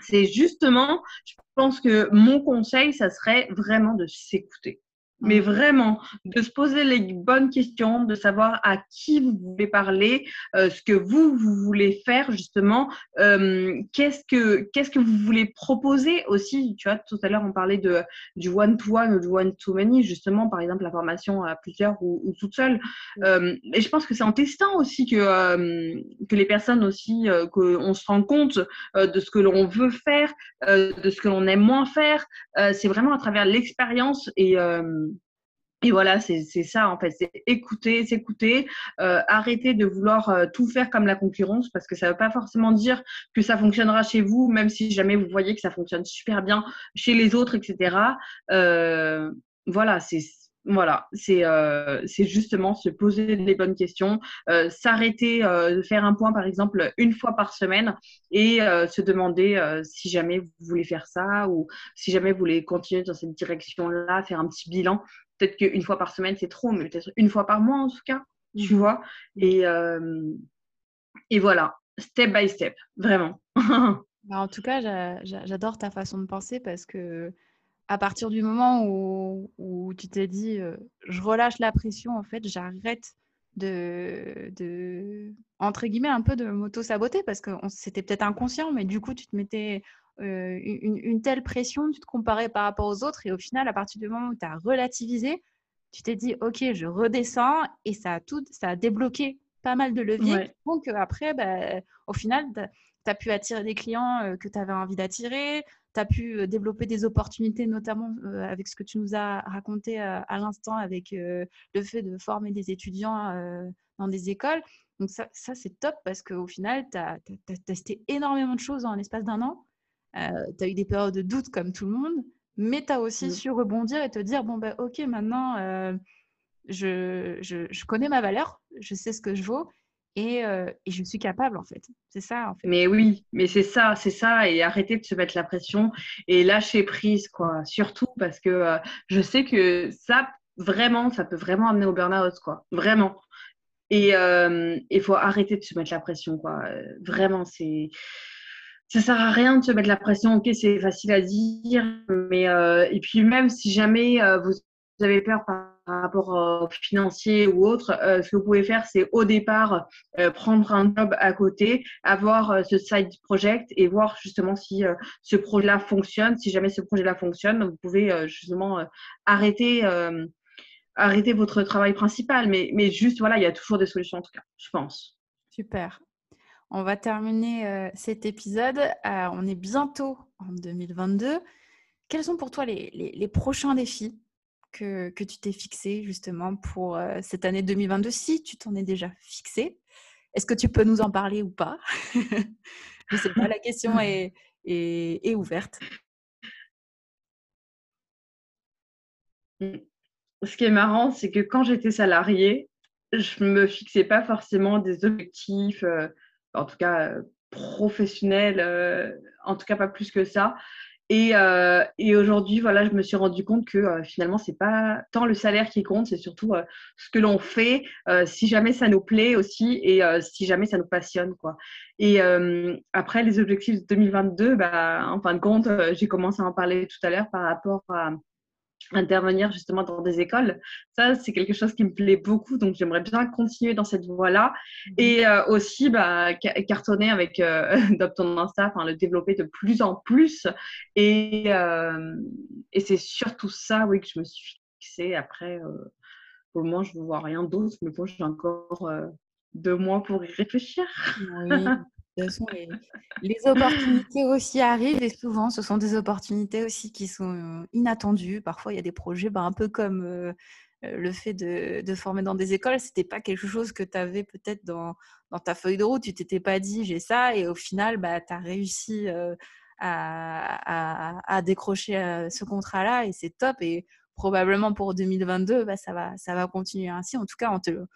C'est justement, je pense que mon conseil, ça serait vraiment de s'écouter mais vraiment de se poser les bonnes questions, de savoir à qui vous voulez parler, euh, ce que vous, vous voulez faire justement, euh, qu'est-ce que qu'est-ce que vous voulez proposer aussi. Tu vois, tout à l'heure on parlait de du one to one ou du one to many, justement par exemple la formation à plusieurs ou, ou toute seule. Euh, et je pense que c'est en testant aussi que euh, que les personnes aussi euh, qu'on se rend compte de ce que l'on veut faire, de ce que l'on aime moins faire. c'est vraiment à travers l'expérience et et voilà, c'est ça en fait, c'est écouter, s'écouter, euh, arrêter de vouloir euh, tout faire comme la concurrence parce que ça ne veut pas forcément dire que ça fonctionnera chez vous, même si jamais vous voyez que ça fonctionne super bien chez les autres, etc. Euh, voilà, c'est Voilà, c'est euh, justement se poser les bonnes questions, euh, s'arrêter, euh, faire un point par exemple une fois par semaine et euh, se demander si jamais vous voulez faire ça ou si jamais vous voulez continuer dans cette direction-là, faire un petit bilan. Peut-être qu'une fois par semaine c'est trop, mais peut-être une fois par mois en tout cas, tu mmh. vois. Et, et voilà, step by step, vraiment. Bah, en tout cas, j'adore ta façon de penser parce que à partir du moment où, où tu t'es dit euh, je relâche la pression, en fait, j'arrête de, de, entre guillemets, un peu de m'auto-saboter parce que c'était peut-être inconscient, mais du coup, tu te mettais euh, une, une, telle pression, tu te comparais par rapport aux autres et au final, à partir du moment où tu as relativisé, tu t'es dit ok, je redescends et ça a, tout, ça a débloqué pas mal de leviers. Donc après, bah, au final, tu as pu attirer des clients euh, que tu avais envie d'attirer, tu as pu euh, développer des opportunités, notamment euh, avec ce que tu nous as raconté à l'instant, avec le fait de former des étudiants dans des écoles. Donc ça, ça c'est top parce qu'au final, tu as, testé énormément de choses en l'espace d'un an. Tu as eu des périodes de doute comme tout le monde, mais tu as aussi su rebondir et te dire, bon, ben, ok, maintenant, je, je, je, connais ma valeur, je sais ce que je vaux euh, et, je suis capable en fait. C'est ça en fait. Mais oui, mais c'est ça, c'est ça. Et arrêter de se mettre la pression et lâcher prise quoi. Surtout parce que euh, je sais que ça vraiment, ça peut vraiment amener au burn-out quoi. Vraiment. Et euh, il faut arrêter de se mettre la pression quoi. Vraiment, c'est ça sert à rien de se mettre la pression. Ok, c'est facile à dire, mais et puis même si jamais vous avez peur par rapport au financier ou autre, euh, ce que vous pouvez faire, c'est au départ euh, prendre un job à côté, avoir euh, ce side project et voir justement si ce projet-là fonctionne. Si jamais ce projet-là fonctionne, vous pouvez justement arrêter, arrêter votre travail principal. Mais, mais juste, voilà, il y a toujours des solutions en tout cas, je pense. Super. On va terminer cet épisode. on est bientôt en 2022. Quels sont pour toi les, les prochains défis que, tu t'es fixé justement pour euh, cette année 2022 Si tu t'en es déjà fixé, est-ce que tu peux nous en parler ou pas? Je sais pas, la question est, est, ouverte. Mmh. Ce qui est marrant, c'est que quand j'étais salariée, je me fixais pas forcément des objectifs, euh, en tout cas euh, professionnels, en tout cas pas plus que ça. Et, euh, et aujourd'hui, voilà, je me suis rendu compte que euh, finalement, c'est pas tant le salaire qui compte, c'est surtout euh, ce que l'on fait, euh, si jamais ça nous plaît aussi et euh, si jamais ça nous passionne, quoi. Et après, les objectifs de 2022, bah, en fin de compte, j'ai commencé à en parler tout à l'heure par rapport à intervenir justement dans des écoles. Ça, c'est quelque chose qui me plaît beaucoup, donc j'aimerais bien continuer dans cette voie-là. Mhm. Et euh, aussi, bah, cartonner avec euh, Ton Insta, enfin, le développer de plus en plus. Et, euh, et c'est surtout ça, oui, que je me suis fixée. Après, euh, pour le moment, je ne vois rien d'autre, mais bon, j'ai encore deux mois pour y réfléchir. Oui. Les, opportunités aussi arrivent et souvent, ce sont des opportunités aussi qui sont euh, inattendues. Parfois, il y a des projets bah, un peu comme euh, euh, le fait de, former dans des écoles. Ce n'était pas quelque chose que tu avais peut-être dans, dans, ta feuille de route. Tu t'étais pas dit j'ai ça et au final, bah, tu as réussi à, à, décrocher ce contrat-là et c'est top. Et probablement pour 2022, bah, ça, va, ça va continuer ainsi. En tout cas, on te,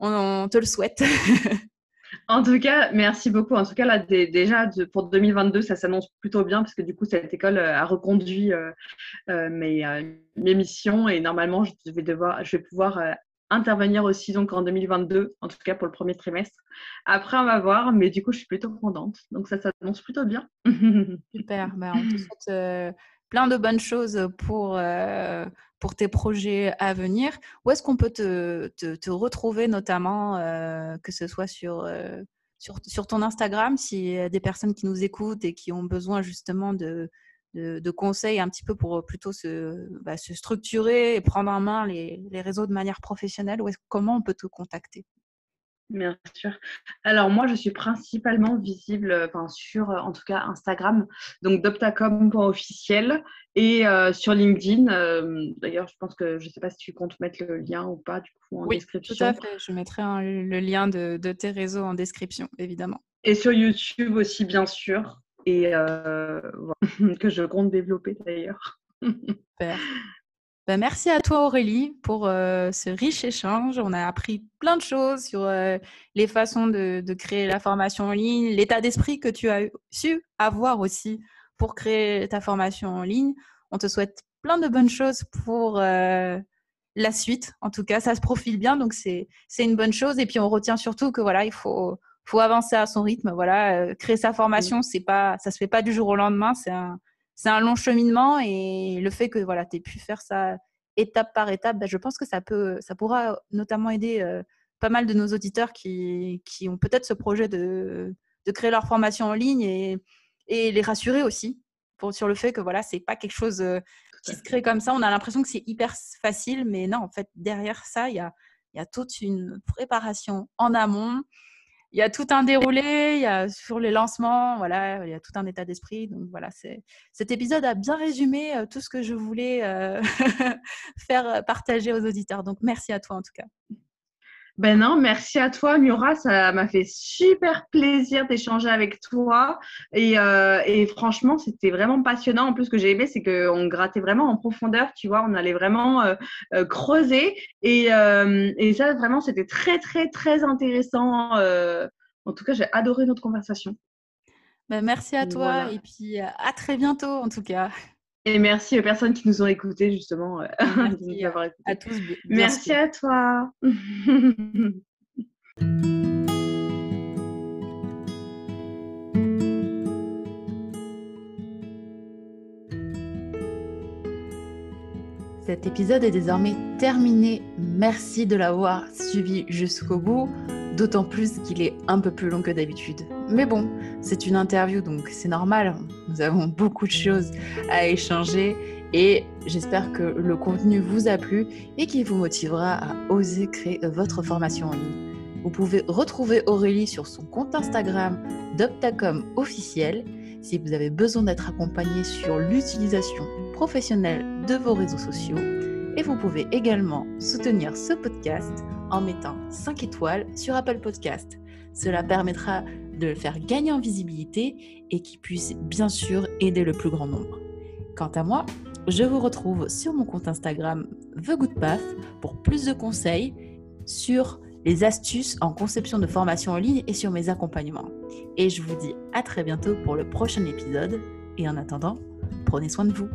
on te le souhaite. En tout cas, merci beaucoup. En tout cas, là, déjà, pour 2022, ça s'annonce plutôt bien parce que du coup, cette école euh, a reconduit euh, euh, mes, missions et normalement, je vais, devoir, je vais pouvoir intervenir aussi donc en 2022, en tout cas pour le premier trimestre. Après, on va voir, mais du coup, je suis plutôt contente. Donc, ça s'annonce plutôt bien. Super. Bah, plein de bonnes choses pour, pour tes projets à venir. Où est-ce qu'on peut te, retrouver notamment, euh, que ce soit sur, euh, ton Instagram, a des personnes qui nous écoutent et qui ont besoin justement de, conseils un petit peu pour plutôt se, bah, structurer et prendre en main les, réseaux de manière professionnelle, où comment on peut te contacter? Bien sûr. Alors moi, je suis principalement visible euh, enfin, sur, euh, en tout cas, Instagram, donc doptacom.officiel et euh, sur LinkedIn. D'ailleurs, je pense que je ne sais pas si tu comptes mettre le lien ou pas du coup en oui, description. Tout à fait. Je mettrai le lien de, de, tes réseaux en description, évidemment. Et sur YouTube aussi, bien sûr, et que je compte développer d'ailleurs. Super. Ben, merci à toi Aurélie pour euh, ce riche échange. On a appris plein de choses sur euh, les façons de, de, créer la formation en ligne, l'état d'esprit que tu as su avoir aussi pour créer ta formation en ligne. On te souhaite plein de bonnes choses pour euh, la suite. En tout cas, ça se profile bien, donc c'est une bonne chose. Et puis on retient surtout que voilà, il faut faut avancer à son rythme. Voilà, créer sa formation, c'est pas ça se fait pas du jour au lendemain. C'est un c'est un long cheminement et le fait que voilà, tu aies pu faire ça étape par étape, ben, je pense que ça, peut, ça pourra notamment aider euh, pas mal de nos auditeurs qui, qui ont peut-être ce projet de, de, créer leur formation en ligne et, et les rassurer aussi sur le fait que voilà, c'est pas quelque chose euh, qui se crée comme ça. On a l'impression que c'est hyper facile, mais non, en fait, derrière ça, il y a, y a toute une préparation en amont il y a tout un déroulé, il y a sur les lancements, voilà, il y a tout un état d'esprit. Donc voilà, cet épisode a bien résumé euh, tout ce que je voulais euh, faire partager aux auditeurs. Donc merci à toi en tout cas. Ben non, merci à toi, Miura. Ça m'a fait super plaisir d'échanger avec toi. Et, euh, et franchement, c'était vraiment passionnant. En plus, ce que j'ai aimé, c'est qu'on grattait vraiment en profondeur, tu vois. On allait vraiment euh, euh, creuser. Et, et, ça, vraiment, c'était très, très, très intéressant. en tout cas, j'ai adoré notre conversation. Ben, merci à toi. Et puis, à très bientôt, en tout cas. Et merci aux personnes qui nous ont écoutés, justement, euh, merci À tous. Merci à toi. Cet épisode est désormais terminé. Merci de l'avoir suivi jusqu'au bout d'autant plus qu'il est un peu plus long que d'habitude. Mais bon, c'est une interview, donc c'est normal, nous avons beaucoup de choses à échanger et j'espère que le contenu vous a plu et qu'il vous motivera à oser créer votre formation en ligne. Vous pouvez retrouver Aurélie sur son compte Instagram d'Optacom officiel si vous avez besoin d'être accompagné sur l'utilisation professionnelle de vos réseaux sociaux. Et vous pouvez également soutenir ce podcast en mettant 5 étoiles sur Apple Podcast. Cela permettra de le faire gagner en visibilité et qui puisse bien sûr aider le plus grand nombre. Quant à moi, je vous retrouve sur mon compte Instagram The pour plus de conseils sur les astuces en conception de formation en ligne et sur mes accompagnements. Et je vous dis à très bientôt pour le prochain épisode. Et en attendant, prenez soin de vous.